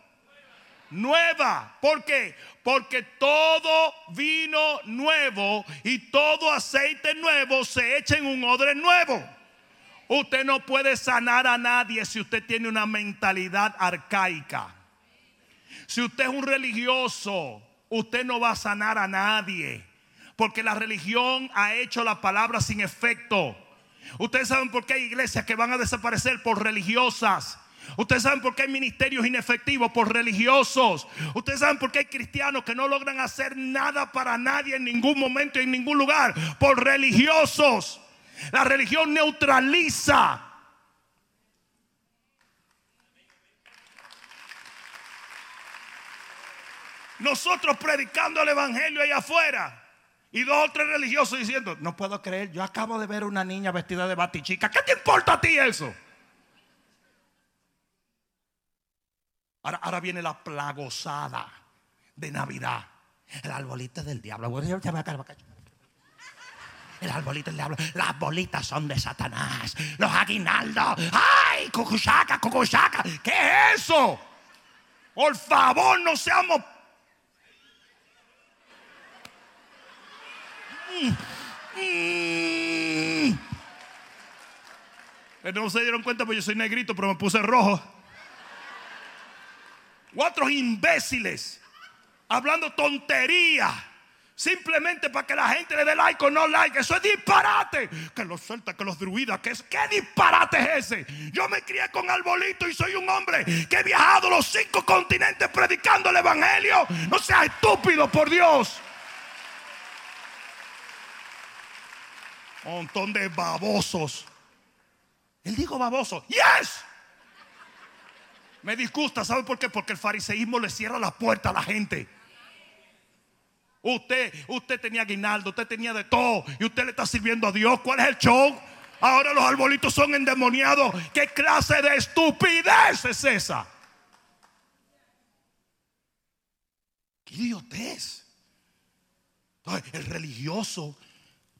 nueva. ¿Por qué? Porque todo vino nuevo y todo aceite nuevo se echa en un odre nuevo. Usted no puede sanar a nadie si usted tiene una mentalidad arcaica. Si usted es un religioso, usted no va a sanar a nadie. Porque la religión ha hecho la palabra sin efecto. Ustedes saben por qué hay iglesias que van a desaparecer por religiosas. Ustedes saben por qué hay ministerios inefectivos por religiosos. Ustedes saben por qué hay cristianos que no logran hacer nada para nadie en ningún momento y en ningún lugar por religiosos. La religión neutraliza. Nosotros predicando el evangelio allá afuera. Y dos o tres religiosos diciendo, no puedo creer, yo acabo de ver una niña vestida de batichica. ¿Qué te importa a ti eso? Ahora, viene la plagosada de Navidad. El arbolito del diablo. El arbolito del diablo. Las bolitas son de Satanás. Los aguinaldos. ¡Ay! Cucuchaca, cucuchaca. ¿Qué es eso? Por favor, no seamos. Pero no se dieron cuenta porque yo soy negrito, pero me puse rojo. Cuatro imbéciles hablando tontería Simplemente para que la gente le dé like o no like. Eso es disparate. Que los celtas, que los druidas. Que ¿Qué disparate es ese? Yo me crié con arbolito y soy un hombre que he viajado los cinco continentes predicando el evangelio. No seas estúpido, por Dios. Montón de babosos. Él dijo baboso. Yes. Me disgusta, ¿sabe por qué? Porque el fariseísmo le cierra la puerta a la gente. Usted, usted tenía guinaldo, usted tenía de todo y usted le está sirviendo a Dios. ¿Cuál es el show? Ahora los arbolitos son endemoniados. ¿Qué clase de estupidez es esa? ¿Qué idiotez? El religioso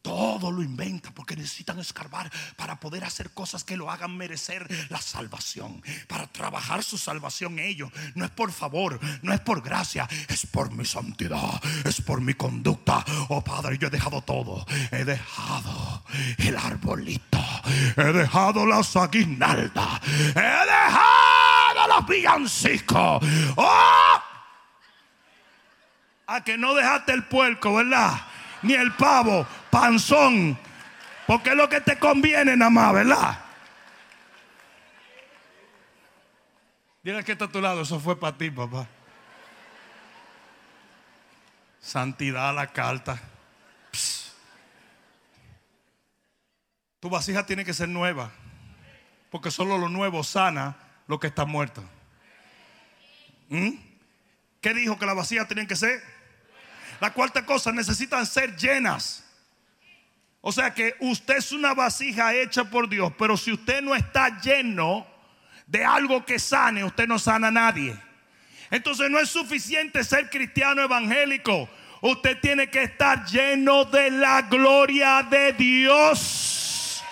todo lo inventa porque necesitan escarbar para poder hacer cosas que lo hagan merecer la salvación. Para trabajar su salvación ellos. No es por favor, no es por gracia, es por mi santidad, es por mi conducta. Oh Padre, yo he dejado todo. He dejado el arbolito. He dejado las aguinaldas. He dejado los villancicos. Oh, a que no dejaste el puerco, ¿verdad? Ni el pavo panzón. Porque es lo que te conviene nada más, ¿verdad? Dile que está a tu lado, eso fue para ti, papá. Santidad a la carta. Tu vasija tiene que ser nueva. Porque solo lo nuevo sana lo que está muerto. ¿Mm? ¿Qué dijo que la vasija tienen que ser? La cuarta cosa, necesitan ser llenas. O sea que usted es una vasija hecha por Dios, pero si usted no está lleno de algo que sane, usted no sana a nadie. Entonces no es suficiente ser cristiano evangélico. Usted tiene que estar lleno de la gloria de Dios.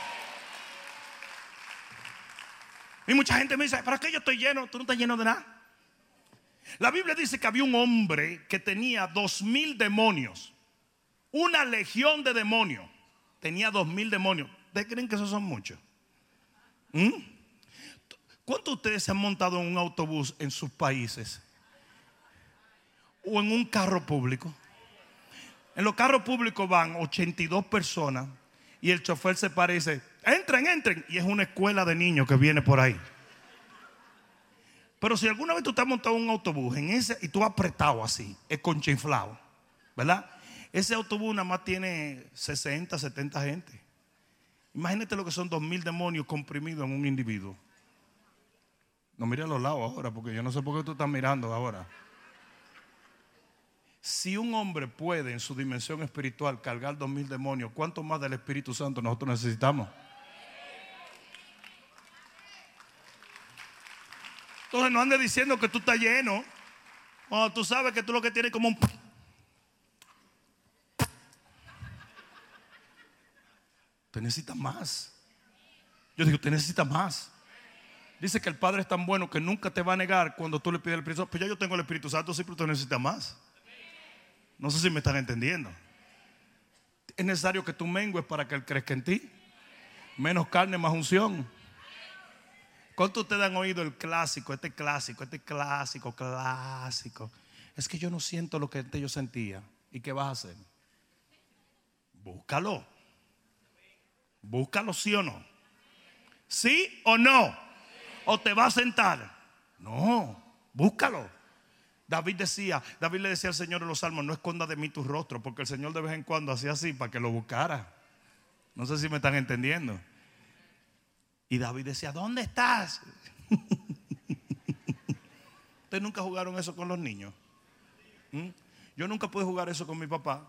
Y mucha gente me dice, ¿para qué yo estoy lleno? Tú no estás lleno de nada. La Biblia dice que había un hombre que tenía dos mil demonios. Una legión de demonios tenía dos mil demonios. ¿Ustedes creen que esos son muchos? ¿Mm? ¿Cuántos de ustedes se han montado en un autobús en sus países? ¿O en un carro público? En los carros públicos van 82 personas y el chofer se parece, entren, entren. Y es una escuela de niños que viene por ahí. Pero si alguna vez tú te has montado en un autobús en ese y tú apretado así, es conchinflado, ¿verdad? Ese autobús nada más tiene 60, 70 gente. Imagínate lo que son dos mil demonios comprimidos en un individuo. No mire a los lados ahora, porque yo no sé por qué tú estás mirando ahora. Si un hombre puede en su dimensión espiritual cargar dos mil demonios, ¿cuánto más del Espíritu Santo nosotros necesitamos? Entonces no andes diciendo que tú estás lleno. Cuando tú sabes que tú lo que tienes como un Usted necesita más. Yo digo, usted necesita más. Dice que el Padre es tan bueno que nunca te va a negar cuando tú le pides el Espíritu Santo. Pues ya yo tengo el Espíritu Santo, sí, pero usted necesita más. No sé si me están entendiendo. Es necesario que tú mengues para que Él crezca en ti. Menos carne, más unción. ¿Cuántos ustedes han oído el clásico, este clásico, este clásico, clásico? Es que yo no siento lo que yo sentía. ¿Y qué vas a hacer? Búscalo. Búscalo sí o no. ¿Sí o no? ¿O te va a sentar? No, búscalo. David decía, David le decía al Señor en los salmos, no esconda de mí tu rostro, porque el Señor de vez en cuando hacía así para que lo buscara. No sé si me están entendiendo. Y David decía, ¿dónde estás? ¿Ustedes nunca jugaron eso con los niños? ¿Mm? Yo nunca pude jugar eso con mi papá.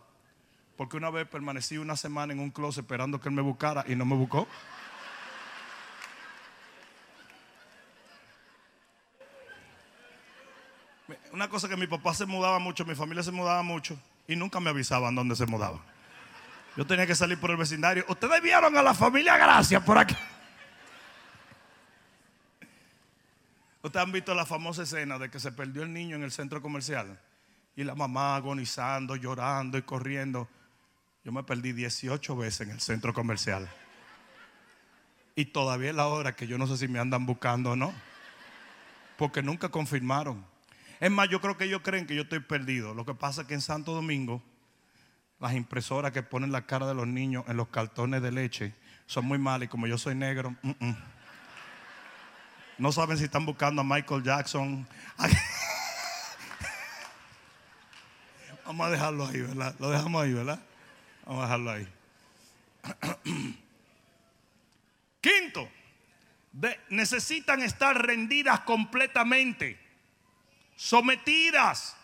Porque una vez permanecí una semana en un closet esperando que él me buscara y no me buscó. Una cosa que mi papá se mudaba mucho, mi familia se mudaba mucho y nunca me avisaban dónde se mudaba. Yo tenía que salir por el vecindario. Ustedes vieron a la familia Gracias por aquí. Ustedes han visto la famosa escena de que se perdió el niño en el centro comercial y la mamá agonizando, llorando y corriendo. Yo me perdí 18 veces en el centro comercial. Y todavía es la hora que yo no sé si me andan buscando o no. Porque nunca confirmaron. Es más, yo creo que ellos creen que yo estoy perdido. Lo que pasa es que en Santo Domingo, las impresoras que ponen la cara de los niños en los cartones de leche son muy malas. Y como yo soy negro, no saben si están buscando a Michael Jackson. Vamos a dejarlo ahí, ¿verdad? Lo dejamos ahí, ¿verdad? Vamos a dejarlo ahí. Quinto, necesitan estar rendidas completamente, sometidas.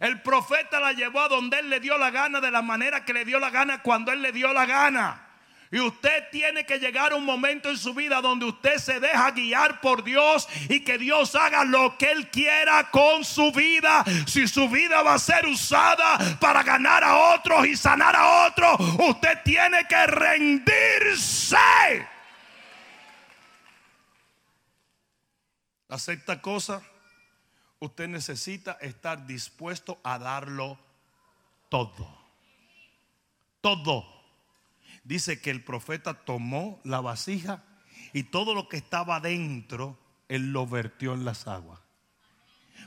El profeta la llevó a donde él le dio la gana, de la manera que le dio la gana, cuando él le dio la gana. Y usted tiene que llegar a un momento en su vida donde usted se deja guiar por Dios y que Dios haga lo que Él quiera con su vida. Si su vida va a ser usada para ganar a otros y sanar a otros, usted tiene que rendirse. La sexta cosa, usted necesita estar dispuesto a darlo todo. Todo dice que el profeta tomó la vasija y todo lo que estaba dentro, él lo vertió en las aguas.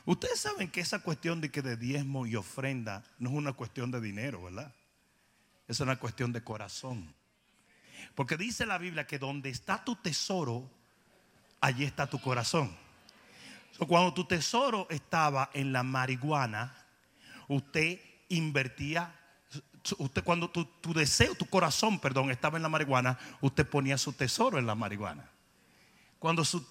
Ustedes saben que esa cuestión de que de diezmo y ofrenda no es una cuestión de dinero, ¿verdad? Es una cuestión de corazón. Porque dice la Biblia que donde está tu tesoro, allí está tu corazón. cuando tu tesoro estaba en la marihuana, usted invertía usted cuando tu, deseo, tu corazón, perdón, estaba en la marihuana, usted ponía su tesoro en la marihuana. Cuando su,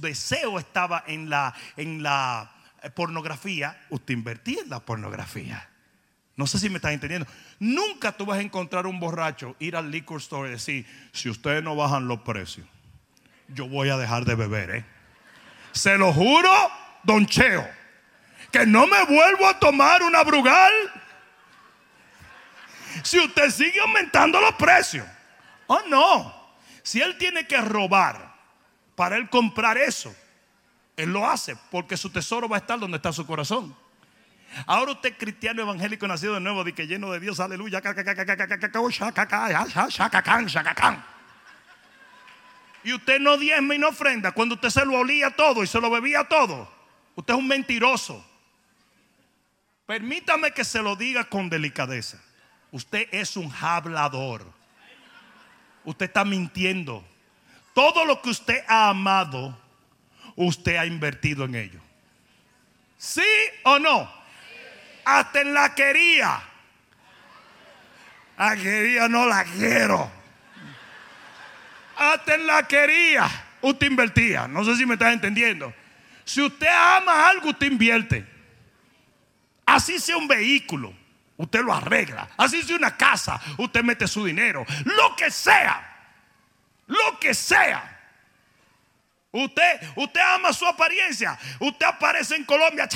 deseo estaba en la, en la eh, pornografía, usted invertía en la pornografía. No sé si me estás entendiendo. Nunca tú vas a encontrar un borracho ir al liquor store y decir, si ustedes no bajan los precios, yo voy a dejar de beber. ¿eh? Se lo juro, don Cheo, que no me vuelvo a tomar una brugal si usted sigue aumentando los precios. Oh, no. Si él tiene que robar para él comprar eso, él lo hace porque su tesoro va a estar donde está su corazón. Ahora usted cristiano evangélico nacido de nuevo, de que lleno de Dios, aleluya. Y usted no diezma y no ofrenda cuando usted se lo olía todo y se lo bebía todo. Usted es un mentiroso. Permítame que se lo diga con delicadeza. Usted es un hablador. Usted está mintiendo. Todo lo que usted ha amado, usted ha invertido en ello. ¿Sí o no? Hasta en la quería. La quería no la quiero. Hasta en la quería. Usted invertía. No sé si me está entendiendo. Si usted ama algo, usted invierte. Así sea un vehículo usted lo arregla. Así si una casa, usted mete su dinero. Lo que sea, lo que sea. Usted, usted ama su apariencia. Usted aparece en Colombia.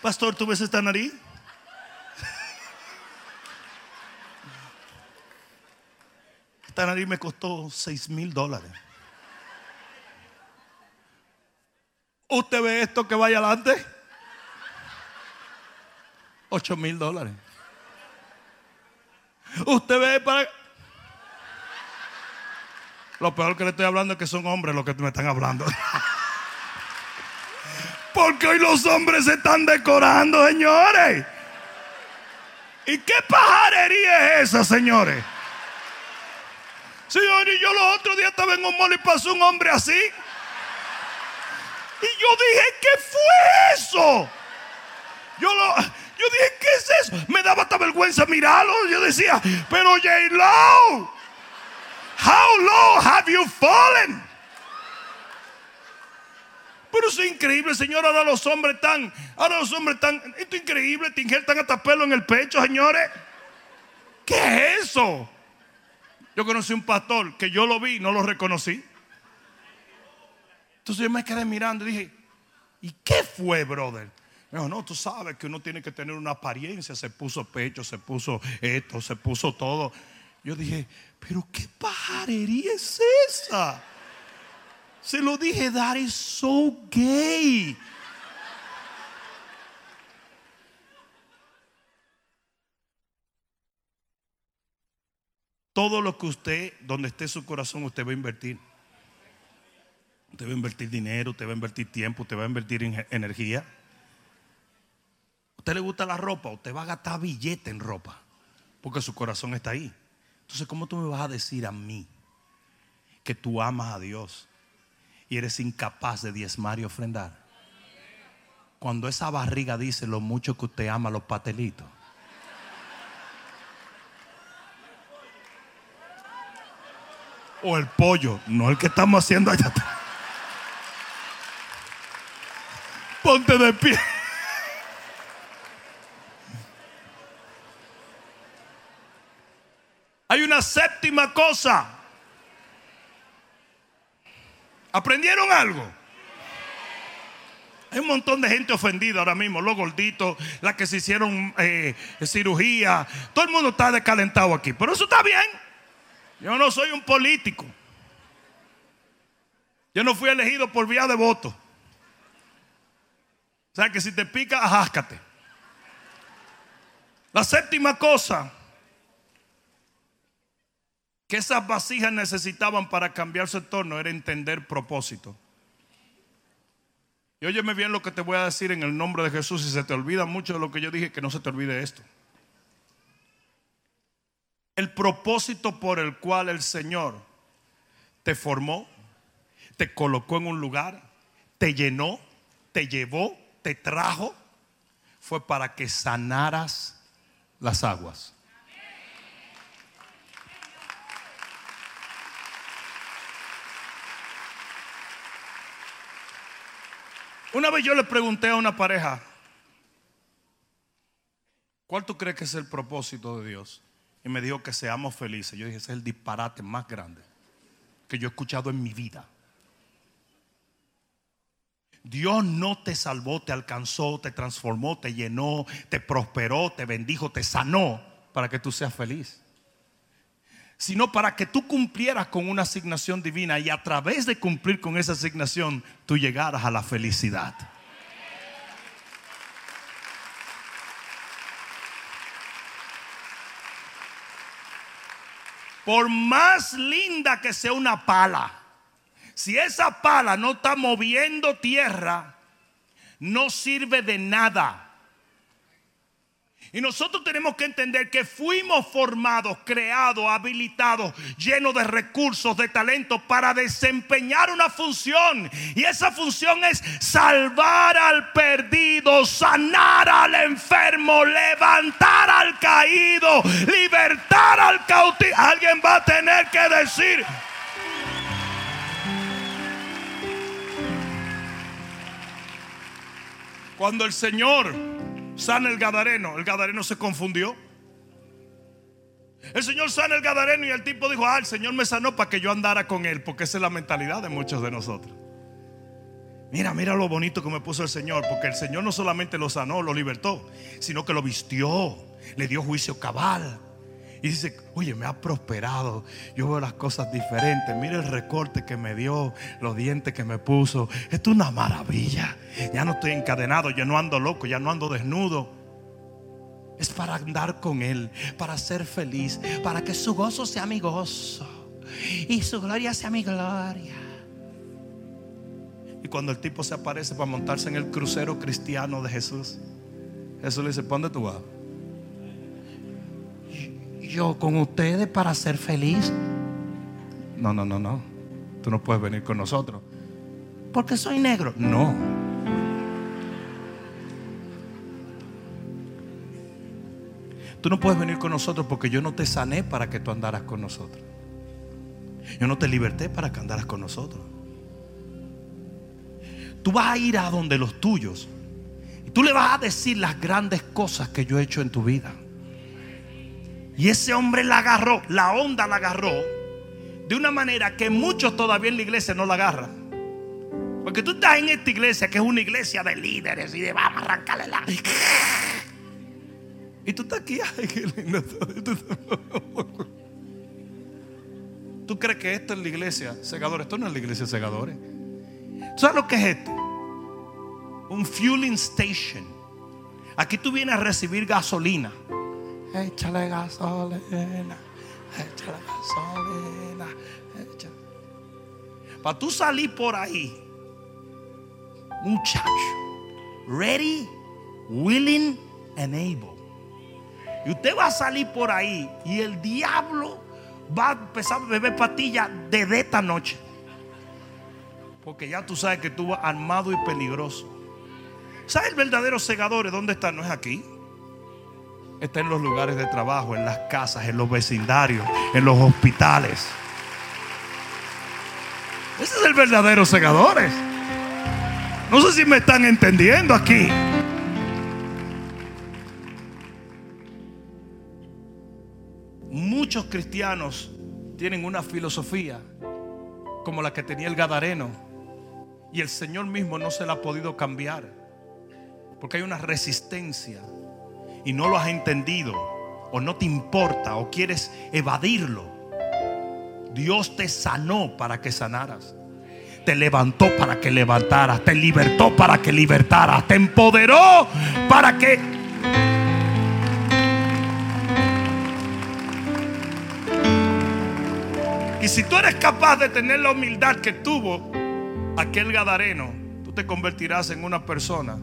Pastor, ¿tú ves esta nariz? Esta nariz me costó 6 mil dólares. ¿Usted ve esto que vaya adelante? 8 mil dólares. ¿Usted ve para... Lo peor que le estoy hablando es que son hombres los que me están hablando. Porque hoy los hombres se están decorando, señores. ¿Y qué pajarería es esa, señores? Señor, y yo los otros días estaba en un mall y pasó un hombre así. Y yo dije, ¿qué fue eso? Yo, dije, ¿qué es eso? Me daba hasta vergüenza mirarlo. Yo decía, pero J. Lo, how low have you fallen? Pero eso es increíble, Señor. Ahora los hombres están, ahora los hombres están, esto es increíble, te injertan hasta pelo en el pecho, señores. ¿Qué es eso? Yo conocí un pastor que yo lo vi, no lo reconocí. Entonces yo me quedé mirando y dije, ¿y qué fue, brother? Dijo, no, tú sabes que uno tiene que tener una apariencia. Se puso pecho, se puso esto, se puso todo. Yo dije, pero qué pajarería es esa. Se lo dije, that is so gay. Todo lo que usted, donde esté su corazón, usted va a invertir. Usted va a invertir dinero, usted va a invertir tiempo, usted va a invertir energía. usted le gusta la ropa? Usted va a gastar billete en ropa. Porque su corazón está ahí. Entonces, ¿cómo tú me vas a decir a mí que tú amas a Dios y eres incapaz de diezmar y ofrendar? Cuando esa barriga dice lo mucho que usted ama los patelitos. O el pollo, no el que estamos haciendo allá atrás. Ponte de pie. Hay una séptima cosa. ¿Aprendieron algo? Hay un montón de gente ofendida ahora mismo, los gorditos, las que se hicieron eh, cirugía. Todo el mundo está descalentado aquí. Pero eso está bien. Yo no soy un político. Yo no fui elegido por vía de voto. O sea que si te pica, ajáscate. La séptima cosa que esas vasijas necesitaban para cambiar su entorno era entender propósito. Y óyeme bien lo que te voy a decir en el nombre de Jesús. Si se te olvida mucho de lo que yo dije, que no se te olvide esto. El propósito por el cual el Señor te formó, te colocó en un lugar, te llenó, te llevó, te trajo, fue para que sanaras las aguas. Una vez yo le pregunté a una pareja, ¿cuál tú crees que es el propósito de Dios? Y me dijo que seamos felices. Yo dije, ese es el disparate más grande que yo he escuchado en mi vida. Dios no te salvó, te alcanzó, te transformó, te llenó, te prosperó, te bendijo, te sanó para que tú seas feliz sino para que tú cumplieras con una asignación divina y a través de cumplir con esa asignación tú llegaras a la felicidad. Por más linda que sea una pala, si esa pala no está moviendo tierra, no sirve de nada. Y nosotros tenemos que entender que fuimos formados, creados, habilitados, llenos de recursos, de talento para desempeñar una función. Y esa función es salvar al perdido, sanar al enfermo, levantar al caído, libertar al cautivo. Alguien va a tener que decir... Cuando el Señor sana el Gadareno. El Gadareno se confundió. El Señor sana el Gadareno y el tipo dijo, ah, el Señor me sanó para que yo andara con él, porque esa es la mentalidad de muchos de nosotros. Mira, mira lo bonito que me puso el Señor, porque el Señor no solamente lo sanó, lo libertó, sino que lo vistió, le dio juicio cabal. Y dice, oye, me ha prosperado. Yo veo las cosas diferentes. Mira el recorte que me dio, los dientes que me puso. Esto es una maravilla. Ya no estoy encadenado, ya no ando loco, ya no ando desnudo. Es para andar con Él, para ser feliz, para que su gozo sea mi gozo y su gloria sea mi gloria. Y cuando el tipo se aparece para montarse en el crucero cristiano de Jesús, Jesús le dice, ¿para dónde tú vas? Yo con ustedes para ser feliz. No, no, no, no. Tú no puedes venir con nosotros. Porque soy negro. No. Tú no puedes venir con nosotros porque yo no te sané para que tú andaras con nosotros. Yo no te liberté para que andaras con nosotros. Tú vas a ir a donde los tuyos. Y tú le vas a decir las grandes cosas que yo he hecho en tu vida. Y ese hombre la agarró, la onda la agarró de una manera que muchos todavía en la iglesia no la agarran. Porque tú estás en esta iglesia que es una iglesia de líderes y de vamos a arrancarle la. Y tú estás aquí, ay, qué lindo. ¿Tú crees que esto es la iglesia segadores? Esto no es la iglesia segadores. ¿Tú sabes lo que es esto? Un fueling station. Aquí tú vienes a recibir gasolina échale gasolina, échale gasolina. Échale. Para tú salir por ahí, muchacho, ready, willing and able. Y usted va a salir por ahí y el diablo va a empezar a beber pastillas desde esta noche. Porque ya tú sabes que tú armado y peligroso. ¿Sabes el verdadero segador? ¿Dónde está? No es aquí está en los lugares de trabajo, en las casas, en los vecindarios, en los hospitales. Ese es el verdadero segador. No sé si me están entendiendo aquí. Muchos cristianos tienen una filosofía como la que tenía el Gadareno y el Señor mismo no se la ha podido cambiar porque hay una resistencia y no lo has entendido o no te importa o quieres evadirlo. Dios te sanó para que sanaras. Te levantó para que levantaras. Te libertó para que libertaras. Te empoderó para que... Y si tú eres capaz de tener la humildad que tuvo aquel Gadareno, tú te convertirás en una persona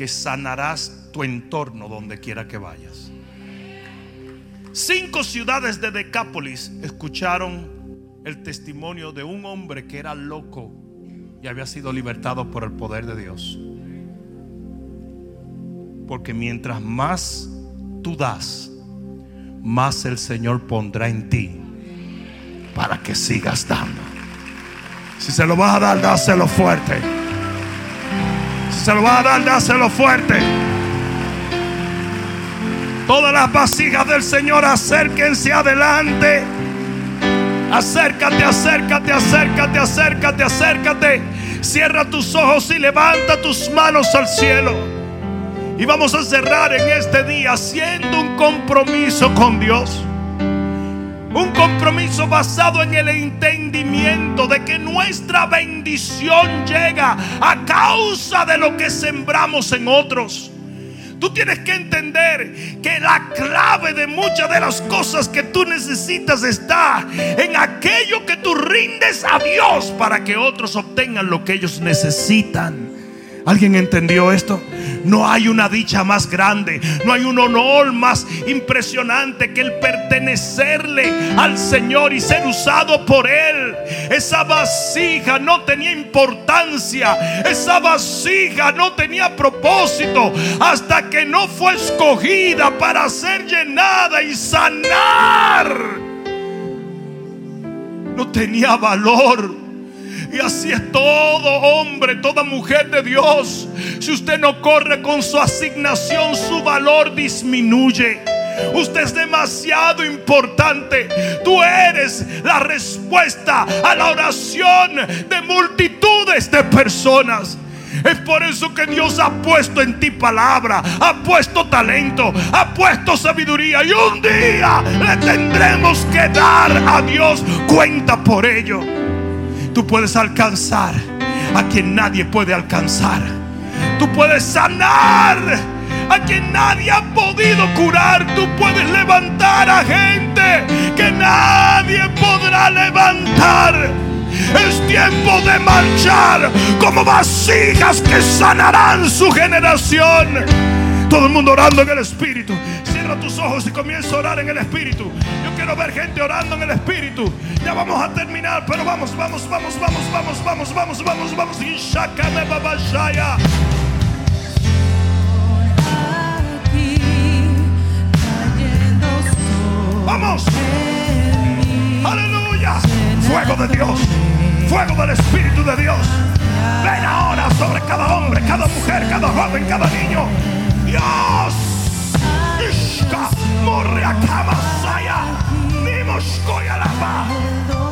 que sanarás tu entorno donde quiera que vayas. Cinco ciudades de Decápolis escucharon el testimonio de un hombre que era loco y había sido libertado por el poder de Dios. Porque mientras más tú das, más el Señor pondrá en ti para que sigas dando. Si se lo vas a dar, dáselo fuerte. Se lo vas a dar, dáselo fuerte. Todas las vasijas del Señor, acérquense adelante. Acércate, acércate, acércate, acércate, acércate. Cierra tus ojos y levanta tus manos al cielo. Y vamos a cerrar en este día haciendo un compromiso con Dios. Un compromiso basado en el entendimiento de que nuestra bendición llega a causa de lo que sembramos en otros. Tú tienes que entender que la clave de muchas de las cosas que tú necesitas está en aquello que tú rindes a Dios para que otros obtengan lo que ellos necesitan. ¿Alguien entendió esto? No hay una dicha más grande, no hay un honor más impresionante que el pertenecerle al Señor y ser usado por Él. Esa vasija no tenía importancia, esa vasija no tenía propósito hasta que no fue escogida para ser llenada y sanar. No tenía valor. Y así es todo hombre, toda mujer de Dios. Si usted no corre con su asignación, su valor disminuye. Usted es demasiado importante. Tú eres la respuesta a la oración de multitudes de personas. Es por eso que Dios ha puesto en ti palabra, ha puesto talento, ha puesto sabiduría. Y un día le tendremos que dar a Dios cuenta por ello. Tú puedes alcanzar a quien nadie puede alcanzar. Tú puedes sanar a quien nadie ha podido curar. Tú puedes levantar a gente que nadie podrá levantar. Es tiempo de marchar como vasijas que sanarán su generación. Todo el mundo orando en el Espíritu. Cierra tus ojos y comienza a orar en el Espíritu. Yo quiero ver gente orando en el Espíritu. Ya vamos a terminar, pero vamos, vamos, vamos, vamos, vamos, vamos, vamos, vamos, vamos. Ishakame babashaya. Vamos. Aleluya. Fuego de Dios. Fuego del Espíritu de Dios. Ven ahora sobre cada hombre, cada mujer, cada joven, cada niño. Dios. Ishka, morre a camasaya, nimoshkoya yalapa.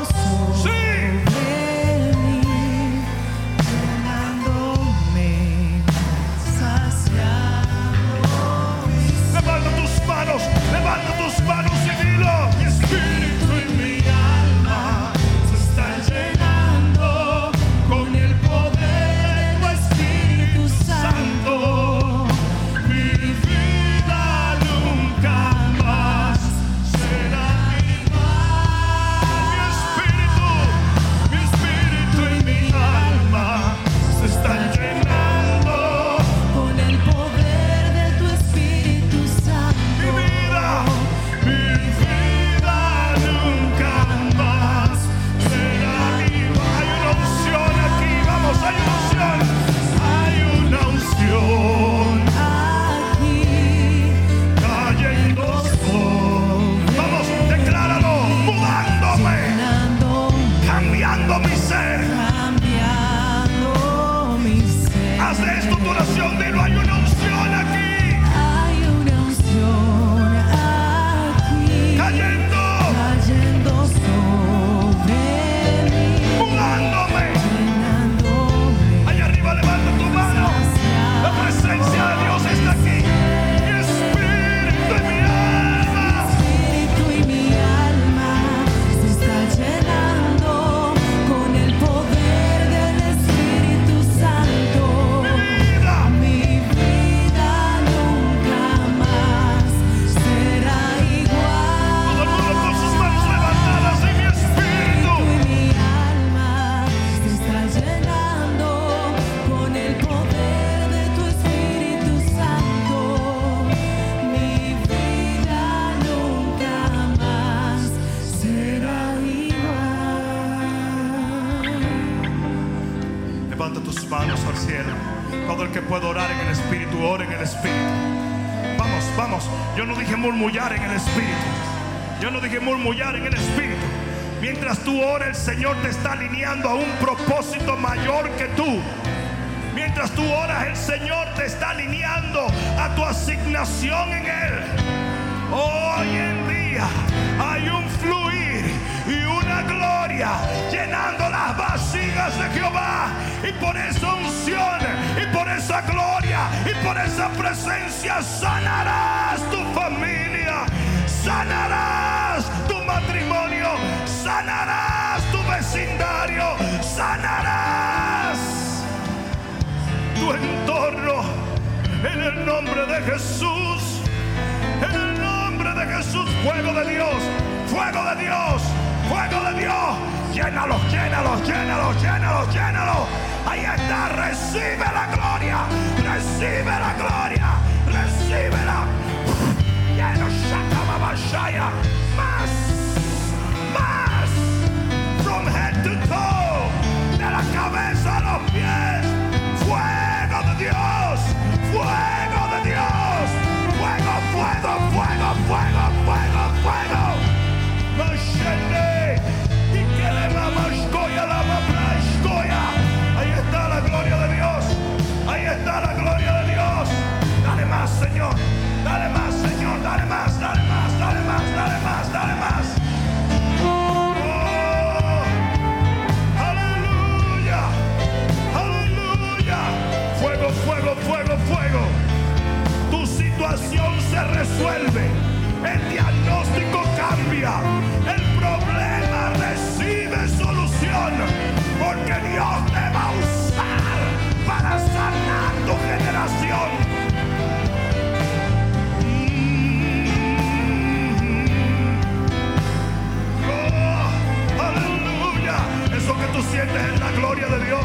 Es la gloria de Dios.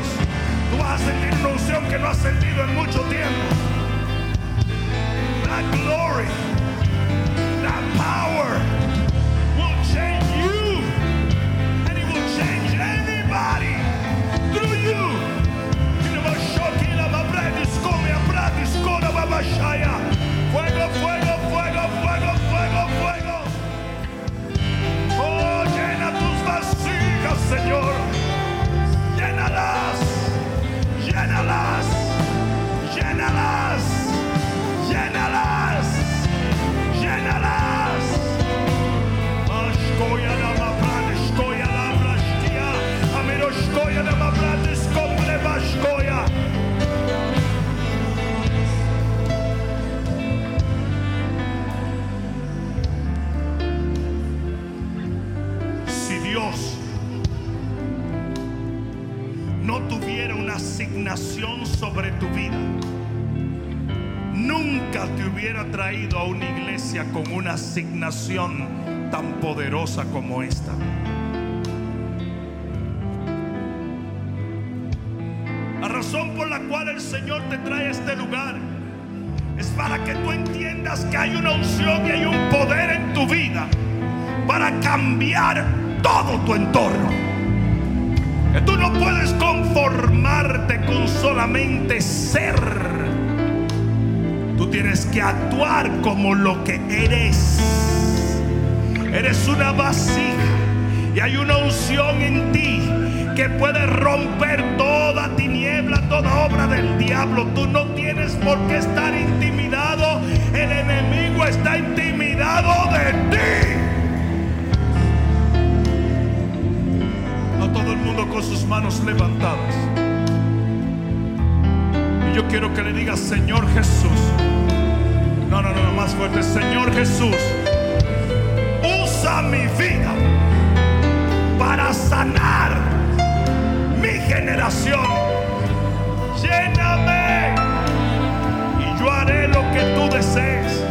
Tú vas a sentir una unción que no has sentido en mucho tiempo. That glory, that power sobre tu vida, nunca te hubiera traído a una iglesia con una asignación tan poderosa como esta. La razón por la cual el Señor te trae a este lugar es para que tú entiendas que hay una unción y hay un poder en tu vida para cambiar todo tu entorno. Tú no puedes conformarte con solamente ser. Tú tienes que actuar como lo que eres. Eres una vasija y hay una unción en ti que puede romper toda tiniebla, toda obra del diablo. Tú no tienes por qué estar intimidado. El enemigo está intimidado de ti. El mundo con sus manos levantadas. Y yo quiero que le digas, Señor Jesús. No, no, no, más fuerte. Señor Jesús, usa mi vida para sanar mi generación. Lléname y yo haré lo que tú desees.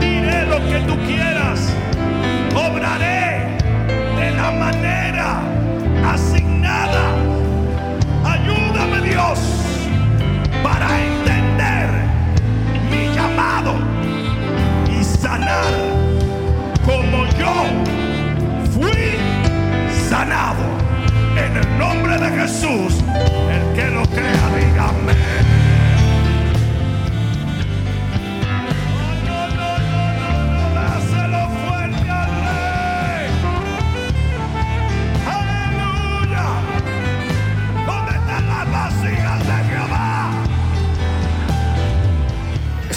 Diré lo que tú quieras. Obraré de la manera asignada. Ayúdame Dios para entender mi llamado y sanar como yo fui sanado. En el nombre de Jesús, el que